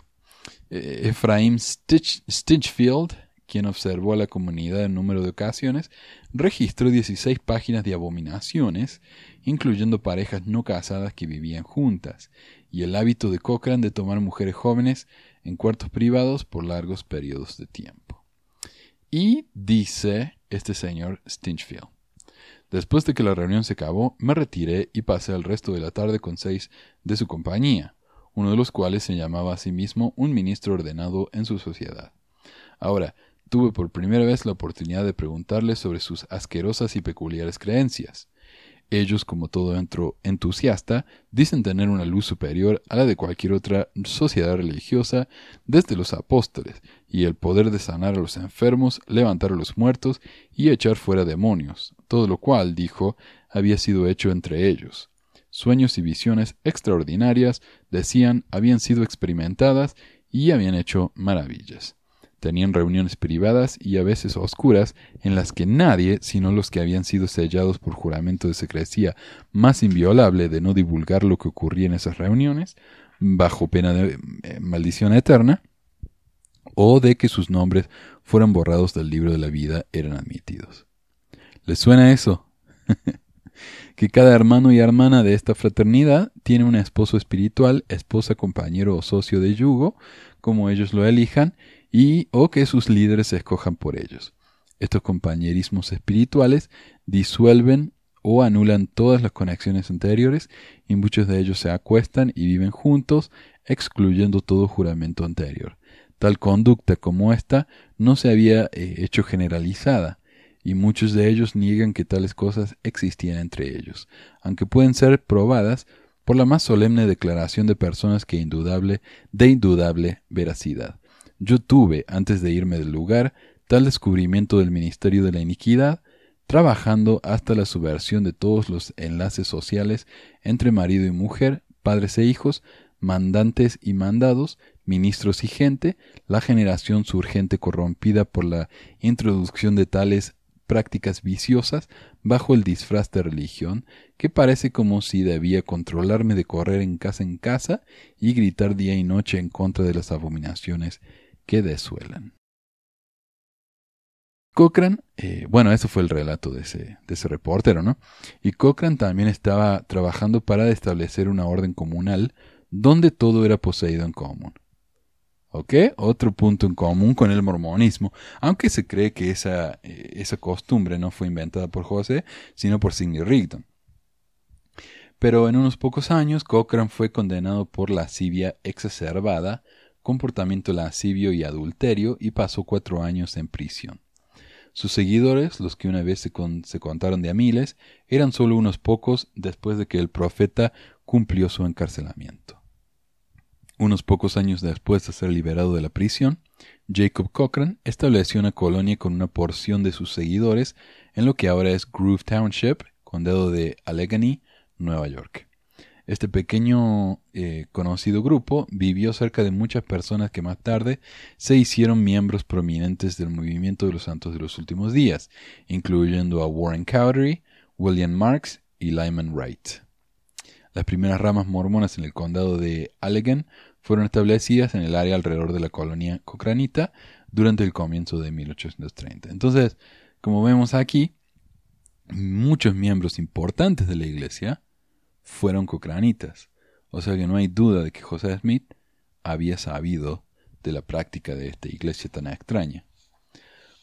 Eh, Efraim Stinchfield, quien observó a la comunidad en número de ocasiones, registró 16 páginas de abominaciones, incluyendo parejas no casadas que vivían juntas, y el hábito de Cochrane de tomar mujeres jóvenes en cuartos privados por largos periodos de tiempo. Y dice este señor Stinchfield. Después de que la reunión se acabó, me retiré y pasé el resto de la tarde con seis de su compañía, uno de los cuales se llamaba a sí mismo un ministro ordenado en su sociedad. Ahora, tuve por primera vez la oportunidad de preguntarles sobre sus asquerosas y peculiares creencias. Ellos, como todo entusiasta, dicen tener una luz superior a la de cualquier otra sociedad religiosa desde los apóstoles, y el poder de sanar a los enfermos, levantar a los muertos y echar fuera demonios, todo lo cual, dijo, había sido hecho entre ellos. Sueños y visiones extraordinarias, decían, habían sido experimentadas y habían hecho maravillas. Tenían reuniones privadas y a veces oscuras en las que nadie, sino los que habían sido sellados por juramento de secrecía más inviolable de no divulgar lo que ocurría en esas reuniones, bajo pena de eh, maldición eterna, o de que sus nombres fueran borrados del libro de la vida, eran admitidos. ¿Les suena eso? que cada hermano y hermana de esta fraternidad tiene un esposo espiritual, esposa, compañero o socio de yugo, como ellos lo elijan, y o que sus líderes se escojan por ellos. Estos compañerismos espirituales disuelven o anulan todas las conexiones anteriores y muchos de ellos se acuestan y viven juntos, excluyendo todo juramento anterior. Tal conducta como esta no se había eh, hecho generalizada, y muchos de ellos niegan que tales cosas existían entre ellos, aunque pueden ser probadas por la más solemne declaración de personas que indudable, de indudable veracidad. Yo tuve, antes de irme del lugar, tal descubrimiento del ministerio de la iniquidad, trabajando hasta la subversión de todos los enlaces sociales entre marido y mujer, padres e hijos, mandantes y mandados, ministros y gente, la generación surgente corrompida por la introducción de tales prácticas viciosas bajo el disfraz de religión, que parece como si debía controlarme de correr en casa en casa y gritar día y noche en contra de las abominaciones que desuelan. Cochrane, eh, bueno, eso fue el relato de ese, de ese reportero, ¿no? Y Cochrane también estaba trabajando para establecer una orden comunal donde todo era poseído en común. ¿Ok? Otro punto en común con el mormonismo, aunque se cree que esa, eh, esa costumbre no fue inventada por José, sino por Sidney Rigdon. Pero en unos pocos años, Cochrane fue condenado por lascivia exacerbada comportamiento lascivio y adulterio y pasó cuatro años en prisión. Sus seguidores, los que una vez se, se, contaron de a miles, eran solo unos pocos después de que el profeta cumplió su encarcelamiento. Unos pocos años después de ser liberado de la prisión, Jacob Cochran estableció una colonia con una porción de sus seguidores en lo que ahora es Groove Township, condado de Allegheny, Nueva York. Este pequeño eh, conocido grupo vivió cerca de muchas personas que más tarde se hicieron miembros prominentes del movimiento de los santos de los últimos días, incluyendo a Warren Cowdery, William Marks y Lyman Wright. Las primeras ramas mormonas en el condado de Allegan fueron establecidas en el área alrededor de la colonia cocranita durante el comienzo de 1830. Entonces, como vemos aquí, muchos miembros importantes de la iglesia fueron cocranitas. O sea que no hay duda de que José Smith había sabido de la práctica de esta iglesia tan extraña.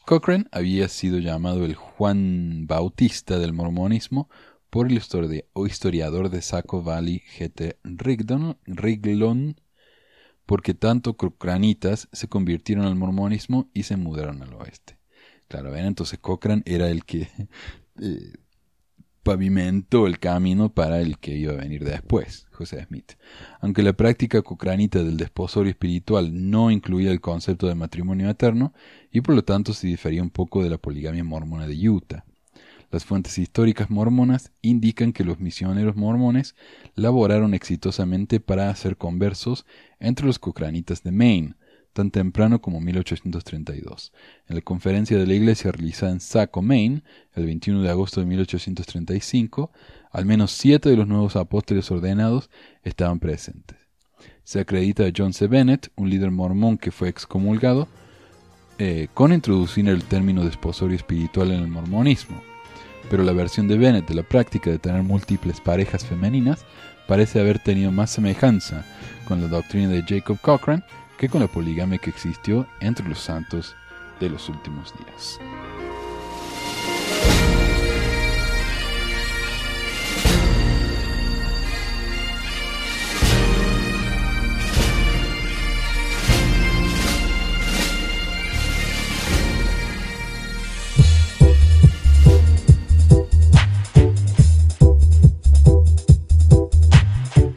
Cochrane había sido llamado el Juan Bautista del mormonismo por el historiador de Saco Valley G.T. Riglon, porque tanto cochranitas se convirtieron al mormonismo y se mudaron al oeste. Claro, ven, entonces Cochrane era el que eh, pavimentó el camino para el que iba a venir después, José Smith. Aunque la práctica cocranita del desposorio espiritual no incluía el concepto de matrimonio eterno y por lo tanto se difería un poco de la poligamia mormona de Utah. Las fuentes históricas mormonas indican que los misioneros mormones laboraron exitosamente para hacer conversos entre los cocranitas de Maine, tan temprano como 1832. En la conferencia de la iglesia realizada en Saco, Maine, el 21 de agosto de 1835, al menos siete de los nuevos apóstoles ordenados estaban presentes. Se acredita a John C. Bennett, un líder mormón que fue excomulgado, eh, con introducir el término desposorio espiritual en el mormonismo. Pero la versión de Bennett de la práctica de tener múltiples parejas femeninas parece haber tenido más semejanza con la doctrina de Jacob Cochran que con la poligamia que existió entre los santos de los últimos días.